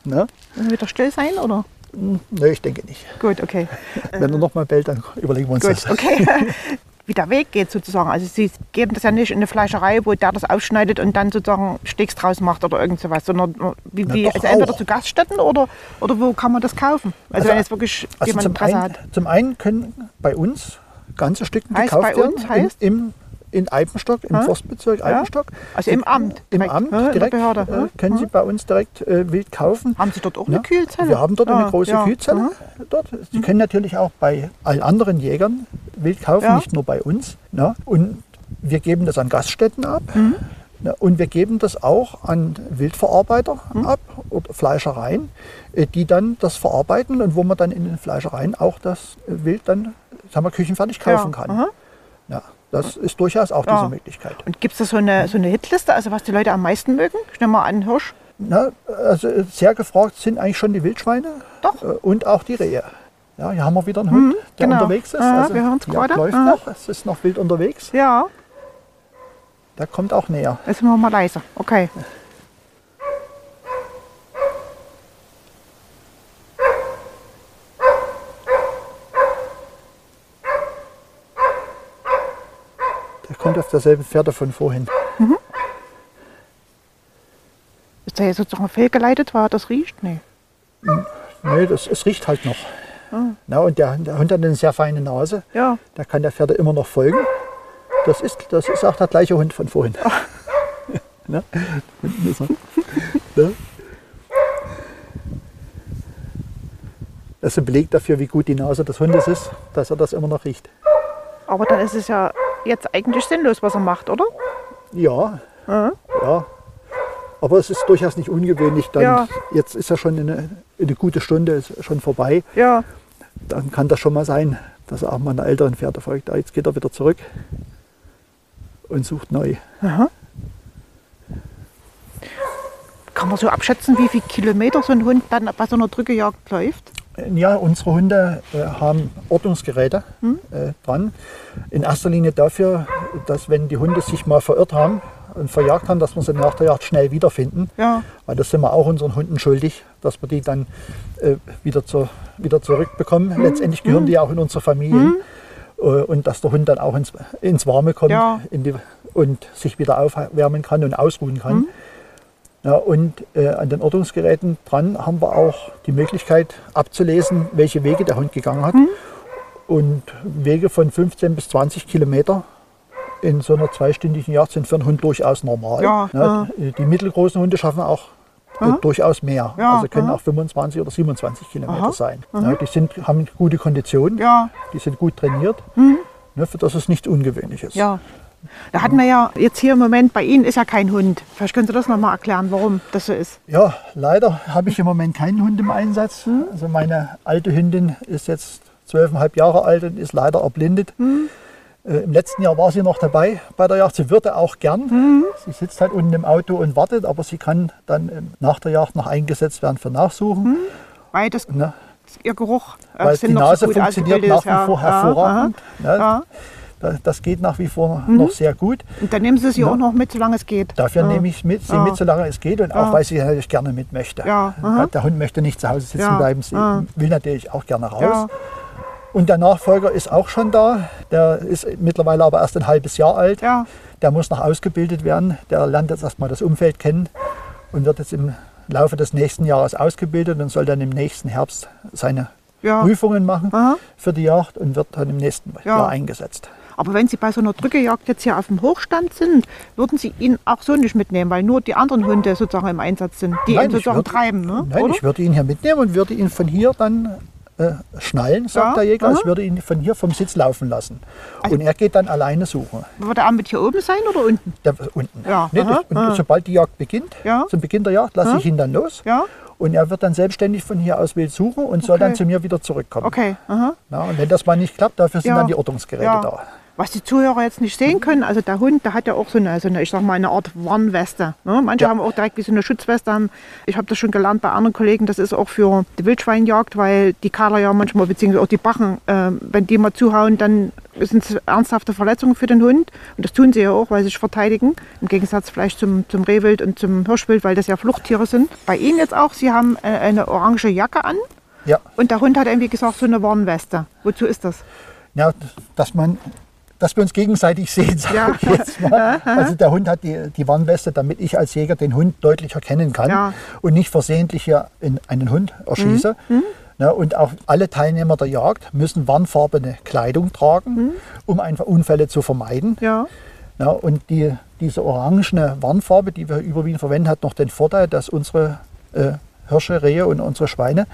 Ne? Müssen wir wieder still sein, oder? Nö, ich denke nicht. Gut, okay. Wenn er nochmal bellt, dann überlegen wir uns Gut, das. okay. Wie der Weg geht sozusagen. Also Sie geben das ja nicht in eine Fleischerei, wo der das aufschneidet und dann sozusagen Steaks draus macht oder irgend sowas, sondern wie, Na wie doch also entweder auch. zu Gaststätten oder, oder wo kann man das kaufen? Also, Also- wenn jetzt wirklich Also jemand zum Interesse einen, hat. zum einen können bei uns ganze Stücken Heißt gekauft bei werden. uns heißt? In, im, in Eibenstock, im Hä? Forstbezirk Ja? Eibenstock. Also im Amt Im direkt, Amt hä? In der direkt Behörde, äh, können Sie bei uns direkt äh, wild kaufen. Haben Sie dort auch Ja, eine Kühlzelle? Wir haben dort Ah, eine große ja. Kühlzelle. Mhm. Dort. Sie können natürlich auch bei allen anderen Jägern wild kaufen, Ja. nicht nur bei uns. Ne? Und wir geben das an Gaststätten ab. Mhm. Ne? Und wir geben das auch an Wildverarbeiter Mhm. ab oder Fleischereien, äh, die dann das verarbeiten und wo man dann in den Fleischereien auch das Wild dann sagen wir, küchenfertig kaufen Ja, kann. aha. Das ist durchaus auch Ja. diese Möglichkeit. Und gibt es da so eine, so eine Hitliste, also was die Leute am meisten mögen? Ich nehme mal an Hirsch. Na, also äh, sehr gefragt sind eigentlich schon die Wildschweine Doch. äh, und auch die Rehe. Ja, hier haben wir wieder einen Hund, der genau. unterwegs ist. Aha, also wir die Jagd gerade. läuft Aha. noch, es ist noch wild unterwegs. Ja, Der kommt auch näher. jetzt sind wir mal leise. Okay. kommt auf derselben Fährte von vorhin. Ist der jetzt sozusagen fehlgeleitet, er das riecht? Nee. Nee, das, es riecht halt noch. Na, und der, der Hund hat eine sehr feine Nase. Ja. Da kann der Pferde immer noch folgen. Das ist, das ist auch der gleiche Hund von vorhin. er. ne? Das ist ein Beleg dafür, wie gut die Nase des Hundes ist, dass er das immer noch riecht. Aber dann ist es ja jetzt eigentlich sinnlos, was er macht, oder? Ja, Mhm. ja. Aber es ist durchaus nicht ungewöhnlich. Dann, Ja. Jetzt ist ja schon eine, eine gute Stunde ist schon vorbei. Ja. Dann kann das schon mal sein, dass er auch mal einer älteren Pferde folgt. Ah, Jetzt geht er wieder zurück und sucht neu. Kann man so abschätzen, wie viele Kilometer so ein Hund dann bei so einer Drückejagd läuft? Ja, unsere Hunde äh, haben Ortungsgeräte äh, dran. In erster Linie dafür, dass wenn die Hunde sich mal verirrt haben und verjagt haben, dass wir sie nach der Jagd schnell wiederfinden. Ja. Weil das sind wir auch unseren Hunden schuldig, dass wir die dann äh, wieder, zur, wieder zurückbekommen. Letztendlich gehören die auch in unsere Familien. Äh, und dass der Hund dann auch ins, ins Warme kommt Ja. in die, und sich wieder aufwärmen kann und ausruhen kann. Ja, und äh, an den Ortungsgeräten dran haben wir auch die Möglichkeit abzulesen, welche Wege der Hund gegangen hat. Und Wege von 15 bis 20 Kilometer in so einer zweistündigen Jagd sind für einen Hund durchaus normal. Ja, die, die mittelgroßen Hunde schaffen auch äh, Aha. durchaus mehr. Ja, also können aha. auch 25 oder 27 Kilometer Aha, sein. Ja, die sind, haben gute Kondition, Ja. die sind gut trainiert. Ne, für das ist nichts Ungewöhnliches. Ja. Da hatten wir ja jetzt hier im Moment, bei Ihnen ist ja kein Hund. Vielleicht können Sie das nochmal erklären, warum das so ist. Ja, leider habe ich im Moment keinen Hund im Einsatz. Also meine alte Hündin ist jetzt zwölfeinhalb Jahre alt und ist leider erblindet. Äh, Im letzten Jahr war sie noch dabei bei der Jagd. Sie würde auch gern. Sie sitzt halt unten im Auto und wartet, aber sie kann dann ähm, nach der Jagd noch eingesetzt werden für Nachsuchen. Weil das, Ne? Ihr Geruch äh, Weil die Nase so funktioniert nach wie ja. vor Ja, hervorragend. Ne? aha. Ja. Da- Das geht nach wie vor noch sehr gut. Und dann nehmen Sie sie Ja. auch noch mit, solange es geht. Dafür ja. nehme ich mit, sie Ja. mit, solange es geht und auch, weil sie natürlich gerne mit möchte. Der Hund möchte nicht zu Hause sitzen bleiben, sie will natürlich auch gerne raus. Und der Nachfolger ist auch schon da. Der ist mittlerweile aber erst ein halbes Jahr alt. Der muss noch ausgebildet werden. Der lernt jetzt erstmal das Umfeld kennen und wird jetzt im Laufe des nächsten Jahres ausgebildet und soll dann im nächsten Herbst seine Ja. Prüfungen machen Aha. für die Jagd und wird dann im nächsten Ja. Jahr eingesetzt. Aber wenn Sie bei so einer Drückejagd jetzt hier auf dem Hochstand sind, würden Sie ihn auch so nicht mitnehmen, weil nur die anderen Hunde sozusagen im Einsatz sind, die ihn ich sozusagen würde- treiben, ne? Nein, oder? ich würde ihn hier mitnehmen und würde ihn von hier dann äh, schnallen, sagt Ja, der Jäger. aha. Ich würde ihn von hier vom Sitz laufen lassen. Also und er geht dann alleine suchen. Wird er auch mit hier oben sein oder unten? Der, unten. Ja, Nee, aha, und aha. sobald die Jagd beginnt, Ja. zum Beginn der Jagd, lasse Aha. ich ihn dann los. Ja? Und er wird dann selbstständig von hier aus wild suchen und soll Okay. dann zu mir wieder zurückkommen. Okay. Aha. Ja, und wenn das mal nicht klappt, dafür sind Ja. dann die Ortungsgeräte Ja. da. Was die Zuhörer jetzt nicht sehen können, also der Hund, der hat ja auch so eine, so eine ich sag mal, eine Art Warnweste. Ne? Manche Ja. haben auch direkt wie so eine Schutzweste. an. Ich habe das schon gelernt bei anderen Kollegen, das ist auch für die Wildschweinjagd, weil die Kader ja manchmal, beziehungsweise auch die Bachen, äh, wenn die mal zuhauen, dann sind es ernsthafte Verletzungen für den Hund. Und das tun sie ja auch, weil sie sich verteidigen. Im Gegensatz vielleicht zum, zum Rehwild und zum Hirschwild, weil das ja Fluchttiere sind. Bei Ihnen jetzt auch, Sie haben äh, eine orange Jacke an Ja, und der Hund hat irgendwie gesagt, so eine Warnweste. Wozu ist das? ja dass man dass wir uns gegenseitig sehen, sage Ja. ich jetzt mal. Also der Hund hat die, die Warnweste, damit ich als Jäger den Hund deutlich erkennen kann Ja. Mhm. und nicht versehentlich hier in einen Hund erschieße. Ja, und auch alle Teilnehmer der Jagd müssen warnfarbene Kleidung tragen, Mhm. um einfach Unfälle zu vermeiden. Ja. Ja, und die, diese orangene Warnfarbe, die wir überwiegend verwenden, hat noch den Vorteil, dass unsere äh, Hirsche, Rehe und unsere Schweine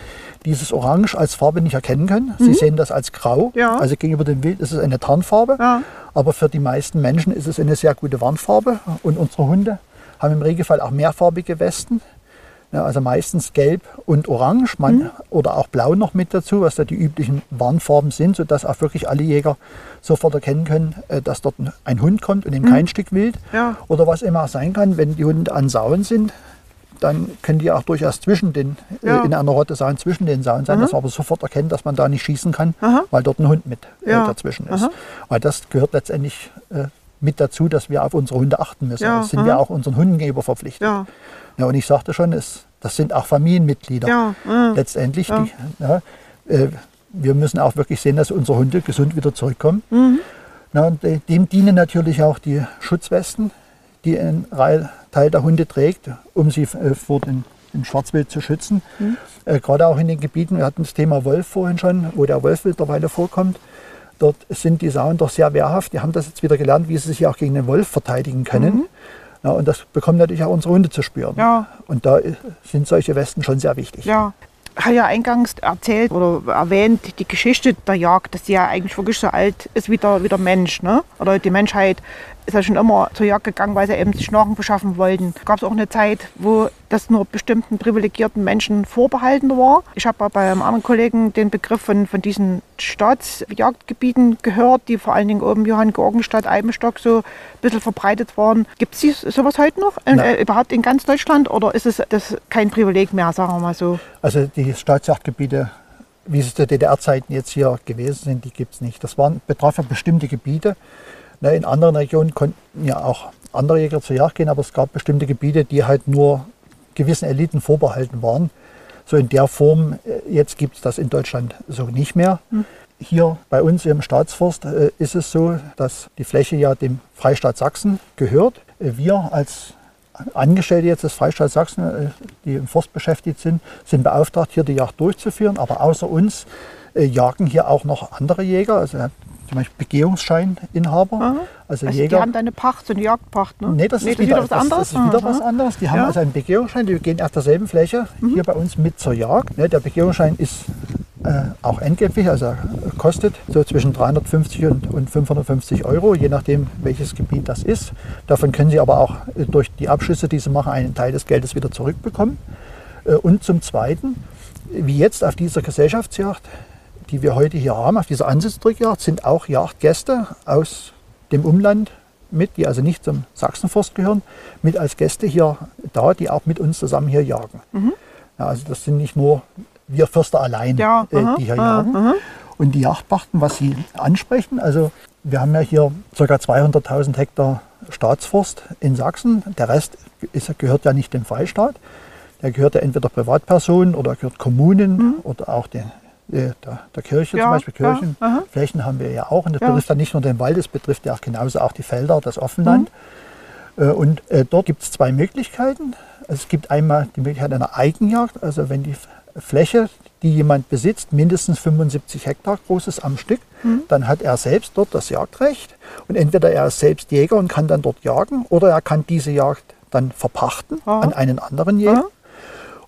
dieses Orange als Farbe nicht erkennen können. Sie sehen das als grau. Mhm. Ja. Also gegenüber dem Wild ist es eine Tarnfarbe. Ja. Aber für die meisten Menschen ist es eine sehr gute Warnfarbe. Und unsere Hunde haben im Regelfall auch mehrfarbige Westen. Ja, also meistens gelb und orange man, Mhm. oder auch blau noch mit dazu, was da die üblichen Warnfarben sind, sodass auch wirklich alle Jäger sofort erkennen können, äh, dass dort ein- Hund kommt und eben kein Stück Wild. Mhm. Oder was immer auch sein kann, wenn die Hunde an Sauen sind, dann können die auch durchaus zwischen den, Ja. Mhm. äh, in einer Rotte Sauen zwischen den Sauen sein, dass man aber sofort erkennen, dass man da nicht schießen kann, Aha. weil dort ein Hund mit Ja. äh, dazwischen ist. Aha. Weil das gehört letztendlich äh, mit dazu, dass wir auf unsere Hunde achten müssen. Ja, Das sind wir aha. auch unseren Hunden gegenüber verpflichtet. Ja. Ja, und ich sagte schon, es, das sind auch Familienmitglieder. Ja, ja. Letztendlich, Ja. Die, ja, äh, wir müssen auch wirklich sehen, dass unsere Hunde gesund wieder zurückkommen. Mhm. Na, und äh, dem dienen natürlich auch die Schutzwesten, die ein Teil der Hunde trägt, um sie äh, vor den, dem Schwarzwild zu schützen. Äh, Gerade auch in den Gebieten, wir hatten das Thema Wolf vorhin schon, wo der Wolf mittlerweile vorkommt. Dort sind die Sauen doch sehr wehrhaft. Die haben das jetzt wieder gelernt, wie sie sich auch gegen den Wolf verteidigen können. Ja, und das bekommen natürlich auch unsere Hunde zu spüren. Ja. Und da äh, sind solche Westen schon sehr wichtig. Ja. Ich habe ja eingangs erzählt oder erwähnt, die Geschichte der Jagd, dass die ja eigentlich wirklich so alt ist wie der, wie der Mensch. Ne? Oder die Menschheit ist ja schon immer zur Jagd gegangen, weil sie eben sich Nahrung beschaffen wollten. Gab es auch eine Zeit, wo das nur bestimmten privilegierten Menschen vorbehalten war. Ich habe bei einem anderen Kollegen den Begriff von, von diesen Staatsjagdgebieten gehört, die vor allen Dingen oben Johann Georgenstadt, Eibenstock so ein bisschen verbreitet waren. Gibt es sowas heute noch? Nein. äh, überhaupt in ganz Deutschland? Oder ist es das kein Privileg mehr, sagen wir mal so? Also die Staatsjagdgebiete, wie sie zu DDR-Zeiten jetzt hier gewesen sind, die gibt es nicht. Das waren, betraf ja bestimmte Gebiete. Ne, in anderen Regionen konnten ja auch andere Jäger zur Jagd gehen, aber es gab bestimmte Gebiete, die halt nur gewissen Eliten vorbehalten waren. So in der Form, äh, jetzt gibt es das in Deutschland so nicht mehr. Hier bei uns im Staatsforst äh, ist es so, dass die Fläche ja dem Freistaat Sachsen gehört. Äh, Wir als Angestellte jetzt des Freistaats Sachsen, äh, die im Forst beschäftigt sind, sind beauftragt, hier die Jagd durchzuführen. Aber außer uns jagen hier auch noch andere Jäger, also zum Beispiel Begehungsscheininhaber, also, Also Jäger. die haben eine Pacht, so eine Jagdpacht, ne? Nee, das, ist, wieder, was anderes. Das, das ist wieder Aha. was anderes. Die haben Ja. Mhm. also einen Begehungsschein, die gehen auf derselben Fläche hier bei uns mit zur Jagd. Ne, der Begehungsschein ist äh, auch entgeltlich, also kostet so zwischen 350 und, und 550 Euro, je nachdem welches Gebiet das ist. Davon können Sie aber auch äh, durch die Abschüsse, die Sie machen, einen Teil des Geldes wieder zurückbekommen. Äh, und zum Zweiten, wie jetzt auf dieser Gesellschaftsjagd, die wir heute hier haben, auf dieser Ansitzdrückjagd, sind auch Jagdgäste aus dem Umland mit, die also nicht zum Sachsenforst gehören, mit als Gäste hier da, die auch mit uns zusammen hier jagen. Ja, also das sind nicht nur wir Förster allein, Ja, äh, aha, die hier aha, jagen. Und die Jagdpachten, was Sie ansprechen, also wir haben ja hier ca. 200.000 Hektar Staatsforst in Sachsen. Der Rest ist, gehört ja nicht dem Freistaat. Der gehört ja entweder Privatpersonen oder gehört Kommunen oder auch den, der, der Kirche, Mhm. Ja, zum Beispiel ja, Kirchen. aha. Flächen haben wir ja auch. Und das Ja. betrifft dann nicht nur den Wald, es betrifft ja auch genauso auch die Felder, das Offenland. Äh, Und äh, dort gibt es zwei Möglichkeiten. Es gibt einmal die Möglichkeit einer Eigenjagd, also wenn die Fläche, die jemand besitzt, mindestens 75 Hektar groß ist am Stück, dann hat er selbst dort das Jagdrecht. Und entweder er ist selbst Jäger und kann dann dort jagen, oder er kann diese Jagd dann verpachten Aha. an einen anderen Jäger. Aha.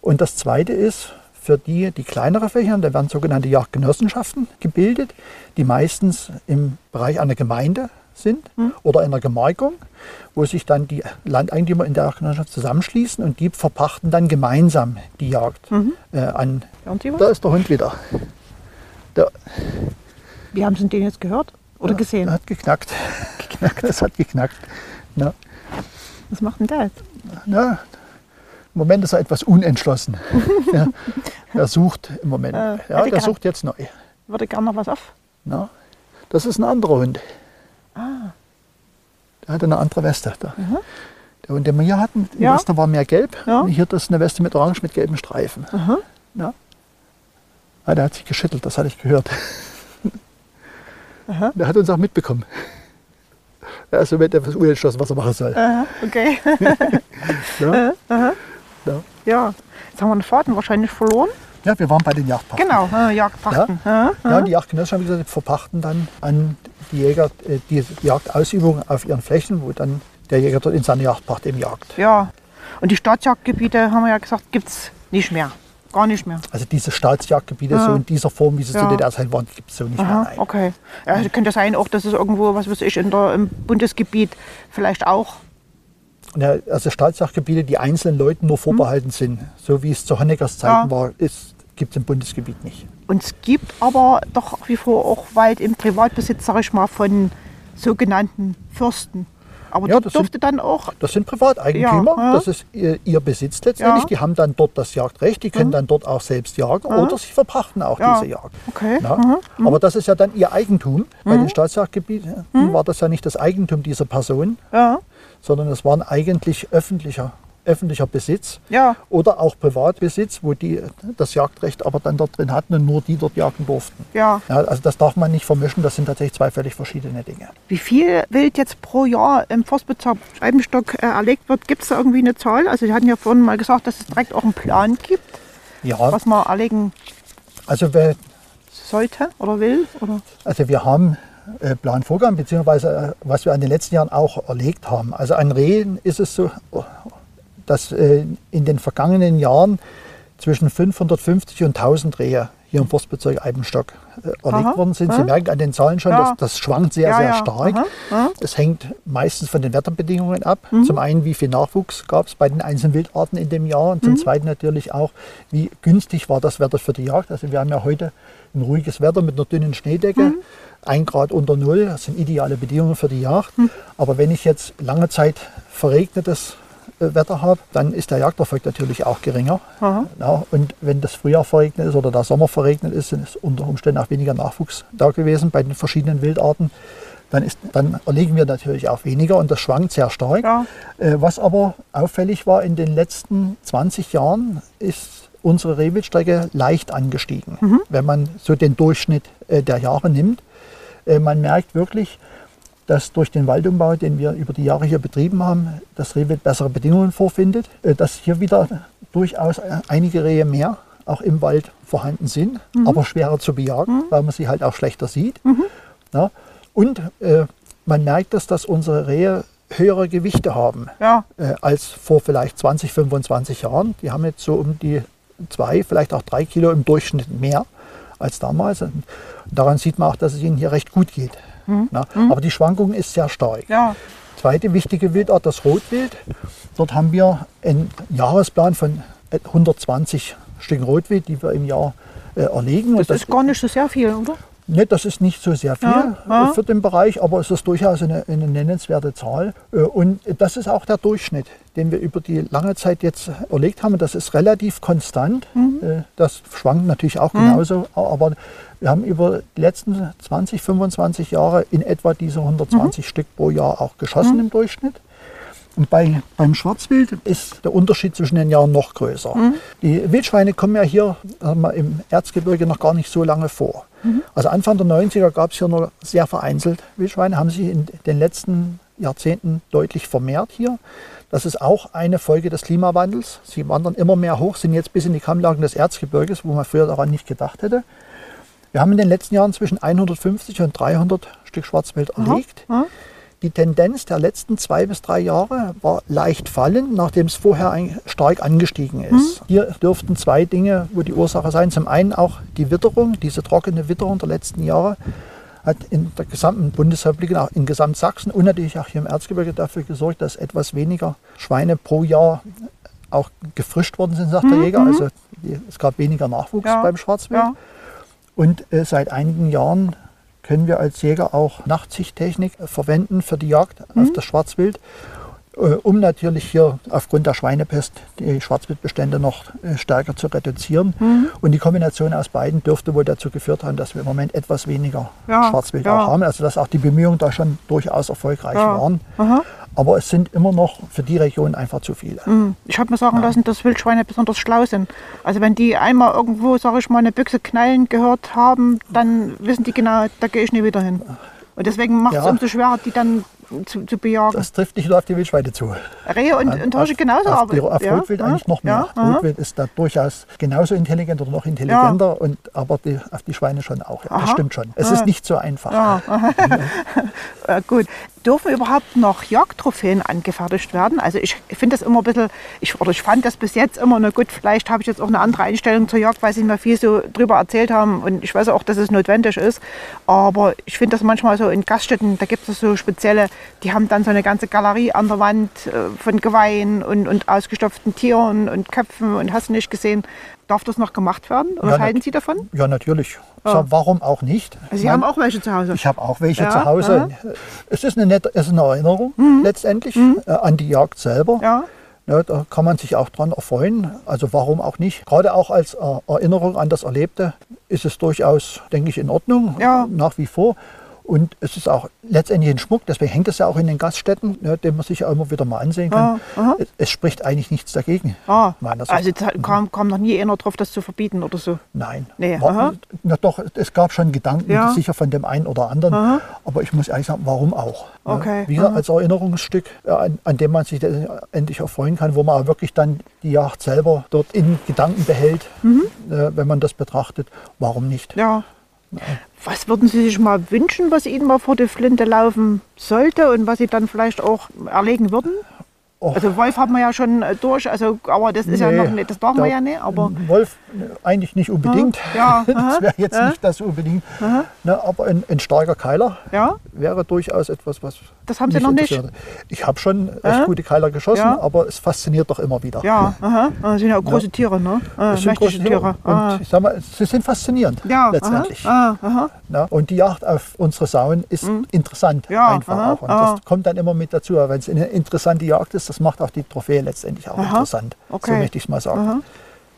Und das Zweite ist, für die, die kleinere Flächen haben, da werden sogenannte Jagdgenossenschaften gebildet, die meistens im Bereich einer Gemeinde sind oder einer Gemarkung, wo sich dann die Landeigentümer in der Jagdgenossenschaft zusammenschließen und die verpachten dann gemeinsam die Jagd äh, an. Da ist der Hund wieder. Der, Wie haben Sie den jetzt gehört? Oder gesehen? der hat geknackt. Das hat geknackt. Ja. Was macht denn der jetzt? Ja, Im Moment ist er etwas unentschlossen. ja, er sucht im Moment. Äh, ja, der sucht jetzt neu. Würde gerne noch was auf. Na, das ist ein anderer Hund. Ah. Der hat eine andere Weste. Der, der Hund, den wir hier hatten, die Ja. Weste war mehr gelb. Ja. Hier das ist eine Weste mit orange mit gelben Streifen. Aha. Ja. Ah, der hat sich geschüttelt, das hatte ich gehört. Aha. Der hat uns auch mitbekommen. Er ist so mit etwas unentschlossen, was er machen soll. Aha, okay. Ja. Aha. Ja. Ja. Jetzt haben wir den Faden wahrscheinlich verloren. ja, wir waren bei den Jagdpachten. Genau, äh, Jagdpachten. Ja. Ja, und die Jagdgenossenschaften, wie gesagt, verpachten dann an die Jäger äh, die Jagdausübung auf ihren Flächen, wo dann der Jäger dort in seiner Jagdpacht eben jagt. ja. Und die Staatsjagdgebiete, haben wir ja gesagt, gibt es nicht mehr. Gar nicht mehr. Also diese Staatsjagdgebiete so in dieser Form, wie sie Ja. zu DDR-Zeit waren, gibt es so nicht mehr. Aha, Nein. okay. Ja, könnte sein auch, dass es irgendwo, was weiß ich, in der, im Bundesgebiet vielleicht auch. Also Staatsjagdgebiete, die einzelnen Leuten nur vorbehalten sind, so wie es zu Honeckers Zeiten Ja. war, gibt es im Bundesgebiet nicht. Und es gibt aber doch wie vor auch Wald im Privatbesitz, sag ich mal, von sogenannten Fürsten. Aber Ja, das sind- durfte dann auch. Das sind Privateigentümer, Ja, ja. das ist ihr, ihr Besitz letztendlich. Ja. Die haben dann dort das Jagdrecht, die können dann dort auch selbst jagen oder sie verpachten auch diese Jagd. Okay. Ja. Mhm. Aber das ist ja dann ihr Eigentum. Bei den Staatsjagdgebieten war das ja nicht das Eigentum dieser Person, Ja. Sondern es war ein eigentlich öffentlicher öffentlicher Besitz Ja. oder auch Privatbesitz, wo die das Jagdrecht aber dann dort drin hatten und nur die dort jagen durften. Ja. Ja, also das darf man nicht vermischen, das sind tatsächlich zwei völlig verschiedene Dinge. Wie viel Wild jetzt pro Jahr im Forstbezirk Scheibenstock äh, erlegt wird, gibt es da irgendwie eine Zahl? Also Sie hatten ja vorhin mal gesagt, dass es direkt auch einen Plan gibt, Ja, was man erlegen also sollte oder will? Oder? also wir haben äh, Planvorgaben, beziehungsweise äh, was wir in den letzten Jahren auch erlegt haben. Also an Rehen ist es so, dass äh, in den vergangenen Jahren zwischen 550 und 1000 Rehe hier im Forstbezirk Eibenstock erlegt Aha, worden sind. Sie aha. merken an den Zahlen schon, Ja. dass das schwankt sehr, Ja, sehr ja, stark. Es hängt meistens von den Wetterbedingungen ab. Mhm. Zum einen, wie viel Nachwuchs gab es bei den einzelnen Wildarten in dem Jahr und Mhm. zum zweiten natürlich auch, wie günstig war das Wetter für die Jagd. Also wir haben ja heute ein ruhiges Wetter mit einer dünnen Schneedecke, Mhm. Ein Grad unter Null, das sind ideale Bedingungen für die Jagd. Mhm. Aber wenn ich jetzt lange Zeit verregnetes äh, Wetter habe, dann ist der Jagderfolg natürlich auch geringer. Ja, und wenn das Frühjahr verregnet ist oder der Sommer verregnet ist, dann ist unter Umständen auch weniger Nachwuchs da gewesen bei den verschiedenen Wildarten. Dann, ist, dann erlegen wir natürlich auch weniger und das schwankt sehr stark. Ja. Äh, was aber auffällig war in den letzten 20 Jahren, ist unsere Rehwildstrecke leicht angestiegen, wenn man so den Durchschnitt äh, der Jahre nimmt. Äh, man merkt wirklich, dass durch den Waldumbau, den wir über die Jahre hier betrieben haben, das Rehwild bessere Bedingungen vorfindet, äh, dass hier wieder durchaus einige Rehe mehr auch im Wald vorhanden sind, aber schwerer zu bejagen, weil man sie halt auch schlechter sieht. Ja. Und man merkt, dass, dass unsere Rehe höhere Gewichte haben Ja. äh, als vor vielleicht 20, 25 Jahren. Die haben jetzt so um die zwei, vielleicht auch drei Kilo im Durchschnitt mehr als damals. Und daran sieht man auch, dass es ihnen hier recht gut geht. Na, Aber die Schwankung ist sehr stark. Ja. Zweite wichtige Wildart, das Rotwild. Dort haben wir einen Jahresplan von 120 Stücken Rotwild, die wir im Jahr äh, erlegen. Und Das ist gar nicht so sehr viel, oder? Ne, das ist nicht so sehr viel Ja, ja. äh, für den Bereich, aber es ist durchaus eine, eine nennenswerte Zahl. Äh, Und das ist auch der Durchschnitt, den wir über die lange Zeit jetzt erlegt haben. Das ist relativ konstant. Mhm. Äh, Das schwankt natürlich auch genauso, aber wir haben über die letzten 20, 25 Jahre in etwa diese 120 Mhm. Stück pro Jahr auch geschossen im Durchschnitt. Und bei, beim Schwarzwild ist der Unterschied zwischen den Jahren noch größer. Die Wildschweine kommen ja hier wir, im Erzgebirge noch gar nicht so lange vor. Also Anfang der 90er gab es hier nur sehr vereinzelt Wildschweine, haben sich in den letzten Jahrzehnten deutlich vermehrt hier. Das ist auch eine Folge des Klimawandels. Sie wandern immer mehr hoch, sind jetzt bis in die Kammlagen des Erzgebirges, wo man früher daran nicht gedacht hätte. Wir haben in den letzten Jahren zwischen 150 und 300 Stück Schwarzwild erlegt. aha. Die Tendenz der letzten zwei bis drei Jahre war leicht fallend, nachdem es vorher stark angestiegen ist. Hier dürften zwei Dinge, wo die Ursache sein. Zum einen auch die Witterung, diese trockene Witterung der letzten Jahre hat in der gesamten Bundesrepublik, auch in Gesamtsachsen und natürlich auch hier im Erzgebirge dafür gesorgt, dass etwas weniger Schweine pro Jahr auch gefrischt worden sind, sagt der Jäger. Also die, es gab weniger Nachwuchs Ja, beim Schwarzwild. Ja. Und äh, seit einigen Jahren können wir als Jäger auch Nachtsichttechnik äh, verwenden für die Jagd auf das Schwarzwild, äh, um natürlich hier aufgrund der Schweinepest die Schwarzwildbestände noch äh, stärker zu reduzieren. Und die Kombination aus beiden dürfte wohl dazu geführt haben, dass wir im Moment etwas weniger Ja, Schwarzwild ja. auch haben. Also dass auch die Bemühungen da schon durchaus erfolgreich Ja. waren. Aha. Aber es sind immer noch für die Region einfach zu viele. Hm. Ich habe mir sagen lassen, dass Wildschweine besonders schlau sind. Also wenn die einmal irgendwo, sage ich mal, eine Büchse knallen gehört haben, dann wissen die genau, da gehe ich nie wieder hin. Und deswegen macht es Ja. umso schwerer, die dann zu, zu bejagen. Das trifft nicht nur auf die Wildschweine zu. Rehe und, und Hirsche genauso. Auf, aber, auf ja, Rotwild ja, eigentlich noch mehr. Ja. Rotwild ist da durchaus genauso intelligent oder noch intelligenter, und, aber die, auf die Schweine schon auch. Das stimmt schon. Es ist nicht so einfach. Gut. Dürfen überhaupt noch Jagdtrophäen angefertigt werden? Also ich finde das immer ein bisschen, ich, oder ich fand das bis jetzt immer, na gut, vielleicht habe ich jetzt auch eine andere Einstellung zur Jagd, weil sie mir viel so drüber erzählt haben und ich weiß auch, dass es notwendig ist. Aber ich finde das manchmal so in Gaststätten, da gibt es so spezielle, die haben dann so eine ganze Galerie an der Wand äh, von Geweihen und, und ausgestopften Tieren und Köpfen und hast du nicht gesehen. Darf das noch gemacht werden? Oder Ja, was halten Sie davon? Ja, natürlich. So, warum auch nicht? Also Sie Ich haben mein, auch welche zu Hause. Ich habe auch welche Ja, zu Hause. Es ist eine nette es ist eine Erinnerung letztendlich äh, an die Jagd selber. Mhm. Ja. Ja, da kann man sich auch dran erfreuen. Also warum auch nicht? Gerade auch als äh, Erinnerung an das Erlebte ist es durchaus, denke ich, in Ordnung, Ja. nach wie vor. Und es ist auch letztendlich ein Schmuck, deswegen hängt es ja auch in den Gaststätten, ne, den man sich auch immer wieder mal ansehen kann. es, es, spricht eigentlich nichts dagegen. Ah, also kam, kam noch nie einer drauf, das zu verbieten oder so? Nein. Nee, War, na doch, es gab schon Gedanken, ja. sicher von dem einen oder anderen. Aha. Aber ich muss ehrlich sagen, warum auch? Ne? Okay. Wieder als Erinnerungsstück, an, an, dem man sich endlich erfreuen kann, wo man auch wirklich dann die Yacht selber dort in Gedanken behält, mhm. äh, wenn man das betrachtet. Warum nicht? Ja. Was würden Sie sich mal wünschen, was Ihnen mal vor die Flinte laufen sollte und was Sie dann vielleicht auch erlegen würden? Och. Also Wolf haben wir ja schon äh, durch, also, aber das ist nee, ja noch nicht, das darf man ja nicht. Aber Wolf eigentlich nicht unbedingt. Ja, das wäre jetzt ja. nicht das unbedingt. Ne, aber ein, ein, starker Keiler ja. wäre durchaus etwas, was. Das haben Sie noch nicht? Ich habe schon echt gute Keiler geschossen, aber es fasziniert doch immer wieder. Ja, aha. das sind ja auch große Tiere, ne? Das sind große Tiere. Und ich sag mal, sie sind faszinierend letztendlich. Aha. Aha. Und die Jagd auf unsere Sauen ist mhm. interessant einfach auch. Und das kommt dann immer mit dazu. Wenn es eine interessante Jagd ist, das macht auch die Trophäe letztendlich auch interessant. Okay. So möchte ich es mal sagen.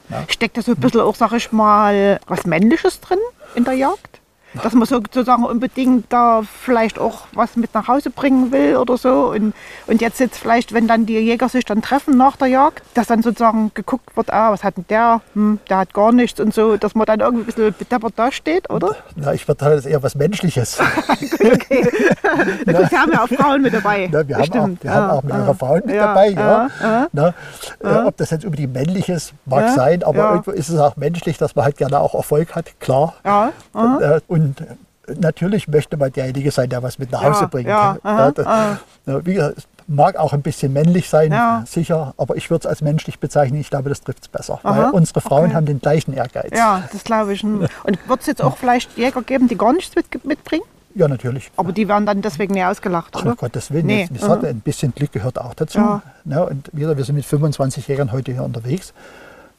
Ja. Steckt da so ein bisschen auch, sag ich mal, was Männliches drin in der Jagd? Dass man sozusagen unbedingt da vielleicht auch was mit nach Hause bringen will oder so. Und, und jetzt jetzt vielleicht, wenn dann die Jäger sich dann treffen nach der Jagd, dass dann sozusagen geguckt wird, ah, was hat denn der? Hm, der hat gar nichts und so, dass man dann irgendwie ein bisschen bedeppert dasteht, oder? Na, ich würde das eher was Menschliches. okay. Na, gut, Sie haben ja auch Frauen mit dabei. Na, wir, haben auch, wir haben auch, mehrere Frauen mit ja, dabei, ja. ja. Na, äh, ob das jetzt unbedingt männliches mag sein, aber irgendwo ist es auch menschlich, dass man halt gerne auch Erfolg hat, klar. Ja. Äh, und und natürlich möchte man derjenige sein, der was mit nach Hause ja, bringt. Ja, aha, aha. Wie gesagt, mag auch ein bisschen männlich sein, ja. sicher, aber ich würde es als menschlich bezeichnen. Ich glaube, das trifft es besser. Aha, weil unsere Frauen okay. haben den gleichen Ehrgeiz. Ja, das glaube ich. Und wird es jetzt auch vielleicht Jäger geben, die gar nichts mit, mitbringen? Ja, natürlich. Aber die werden dann deswegen nicht ausgelacht, Ach, oder? Ach Gottes Willen, nee. das hat ein bisschen Glück gehört auch dazu. Ja. Ja, und wieder, wir sind mit 25 Jägern heute hier unterwegs.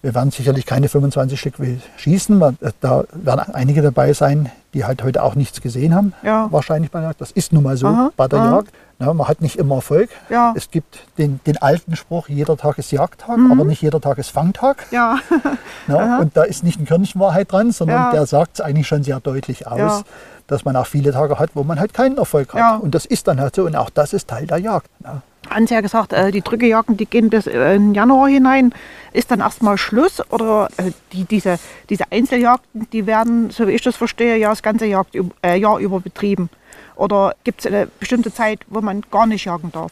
Wir werden sicherlich keine 25 Stück schießen. Da werden einige dabei sein, die halt heute auch nichts gesehen haben. Ja. Wahrscheinlich bei der Jagd. Das ist nun mal so aha, bei der aha. Jagd. Ja, man hat nicht immer Erfolg. Ja. Es gibt den, den, alten Spruch, jeder Tag ist Jagdtag, mhm. aber nicht jeder Tag ist Fangtag. Ja. ja und da ist nicht ein Körnchen Wahrheit dran, sondern der sagt es eigentlich schon sehr deutlich aus, dass man auch viele Tage hat, wo man halt keinen Erfolg hat. Und das ist dann halt so. Und auch das ist Teil der Jagd. Hans ja gesagt, äh, die Drückejagden, die gehen bis äh, in Januar hinein. Ist dann erstmal Schluss oder äh, die, diese, diese Einzeljagden, die werden, so wie ich das verstehe, ja das ganze Jagd, äh, Jahr über betrieben? Oder gibt es eine bestimmte Zeit, wo man gar nicht jagen darf?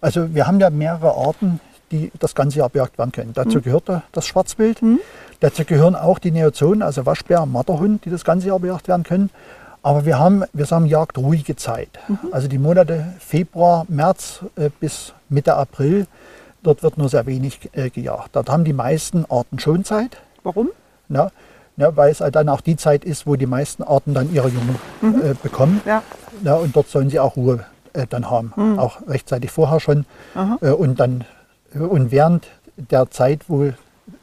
Also wir haben ja mehrere Arten, die das ganze Jahr bejagt werden können. Dazu mhm. gehört das Schwarzwild, mhm. dazu gehören auch die Neozonen, also Waschbär, Matterhund, die das ganze Jahr bejagt werden können. Aber wir haben, wir sagen jagdruhige Zeit. Mhm. Also die Monate Februar, März äh, bis Mitte April, dort wird nur sehr wenig äh, gejagt. Dort haben die meisten Arten Schonzeit. Warum? Na, na, weil es halt dann auch die Zeit ist, wo die meisten Arten dann ihre Jungen mhm. äh, bekommen. Ja. Na, und dort sollen sie auch Ruhe äh, dann haben. Mhm. Auch rechtzeitig vorher schon. Äh, und dann und während der Zeit, wo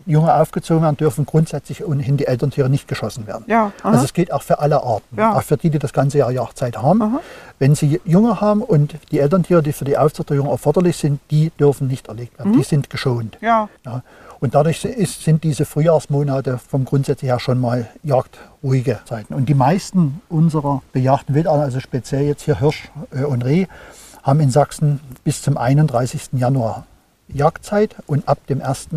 Junge aufgezogen werden, dürfen grundsätzlich ohnehin die Elterntiere nicht geschossen werden. Ja, also es geht auch für alle Arten, ja. auch für die, die das ganze Jahr Jagdzeit haben. Aha. Wenn sie Junge haben und die Elterntiere, die für die Aufzucht der Jungen erforderlich sind, die dürfen nicht erlegt werden. Mhm. Die sind geschont. Ja. ja. Und dadurch ist, sind diese Frühjahrsmonate vom grundsätzlich her schon mal jagdruhige Zeiten. Und die meisten unserer bejagten Wildarten, also speziell jetzt hier Hirsch äh, und Reh, haben in Sachsen bis zum 31. Januar Jagdzeit und ab dem 1.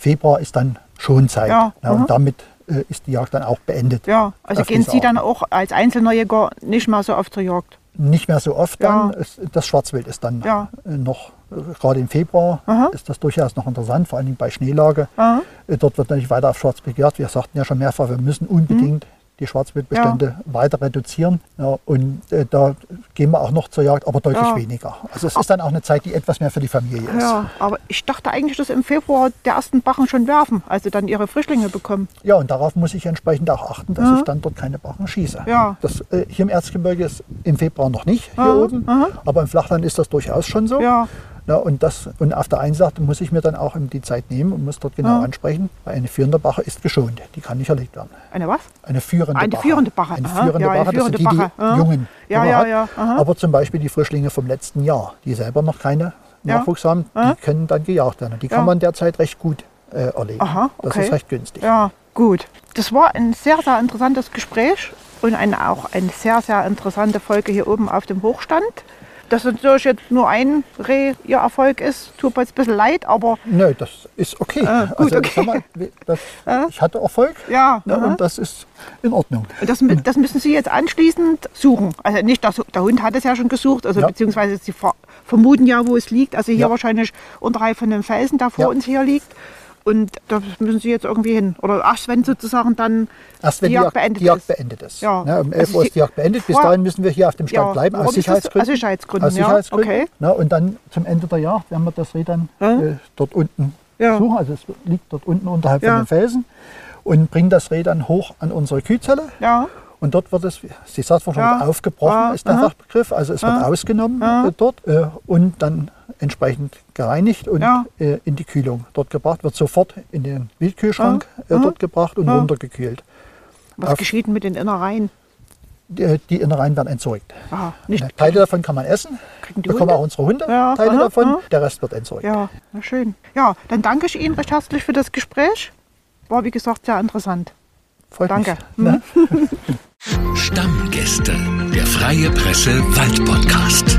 Februar ist dann Schonzeit. Ja, ja, und damit äh, ist die Jagd dann auch beendet. Ja, also gehen Sie dann auch als einzelner Jäger nicht mehr so oft zur Jagd? Nicht mehr so oft dann. Ja. Das Schwarzwild ist dann ja. Äh, noch, äh, gerade im Februar Aha. ist das durchaus noch interessant, vor allem bei Schneelage. Aha. Dort wird natürlich weiter auf Schwarzwild gejagt. Wir sagten ja schon mehrfach, wir müssen unbedingt mhm die Schwarzwildbestände ja. weiter reduzieren. Ja, und äh, da gehen wir auch noch zur Jagd, aber deutlich ja. weniger. Also es ist dann auch eine Zeit, die etwas mehr für die Familie ist. Ja, aber ich dachte eigentlich, dass im Februar der ersten Bachen schon werfen, also dann ihre Frischlinge bekommen. Ja, und darauf muss ich entsprechend auch achten, dass ich dann dort keine Bachen schieße. Ja. Das, äh, hier im Erzgebirge ist im Februar noch nicht, hier oben, aber im Flachland ist das durchaus schon so. Ja. Ja, und, das, und auf der einen Seite muss ich mir dann auch die Zeit nehmen und muss dort genau ja. ansprechen, weil eine führende Bache ist geschont, die kann nicht erlegt werden. Eine was? Eine führende eine Bache. Führende Bache. Eine führende Bache, eine führende das sind die, die Jungen. Ja, ja, ja. Aber zum Beispiel die Frischlinge vom letzten Jahr, die selber noch keine Nachwuchs haben, die können dann gejagt werden. Die kann man derzeit recht gut äh, erlegen. Aha, okay. Das ist recht günstig. Ja, gut. Das war ein sehr, sehr interessantes Gespräch und eine, auch eine sehr, sehr interessante Folge hier oben auf dem Hochstand. Dass natürlich jetzt nur ein Reh ihr Erfolg ist, tut mir jetzt ein bisschen leid, aber Nö, das ist okay. Ah, gut, also, okay. Mal, das, ich hatte Erfolg Ja, ne, und das ist in Ordnung. das, das müssen Sie jetzt anschließend suchen. Also nicht, der, der Hund hat es ja schon gesucht, also Ja. beziehungsweise Sie ver vermuten ja, wo es liegt. Also hier Ja. wahrscheinlich unterhalb von dem Felsen, der vor uns hier liegt. Und da müssen Sie jetzt irgendwie hin. Oder erst wenn sozusagen dann Erst wenn die Jagd beendet die Jagd ist. beendet ist. Ja. Ne, um 11 Also Uhr ist die Jagd beendet. Bis dahin müssen wir hier auf dem Stand Ja, bleiben, aus warum? Sicherheitsgründen. Aus Sicherheitsgründen, Aus ja, Sicherheitsgründen. okay. Ne, und dann zum Ende der Jagd werden wir das Reh dann Ja. äh, dort unten Ja. suchen. Also es liegt dort unten unterhalb Ja. von den Felsen. Und bringen das Reh dann hoch an unsere Kühlzelle. Ja, Und dort wird es, Sie sagt schon, Ja. aufgebrochen Ja, ist der aha. Fachbegriff. Also es wird Ja. ausgenommen Ja. äh, dort äh, und dann entsprechend gereinigt und Ja. äh, in die Kühlung dort gebracht. Wird sofort in den Wildkühlschrank äh, Aha. dort gebracht und Ja. runtergekühlt. was Auf- geschieht mit den Innereien? Die, die Innereien werden entsorgt. Ah, nicht, Teile davon kann man essen. Kriegen die Bekommen Hunde? auch unsere Hunde Ja, Teile aha, davon. aha. Der Rest wird entsorgt. Ja, na schön. Ja, dann danke ich Ihnen recht herzlich für das Gespräch. War, wie gesagt, sehr interessant. Freut Danke. Mich, ne? Stammgäste, der Freie Presse Waldpodcast.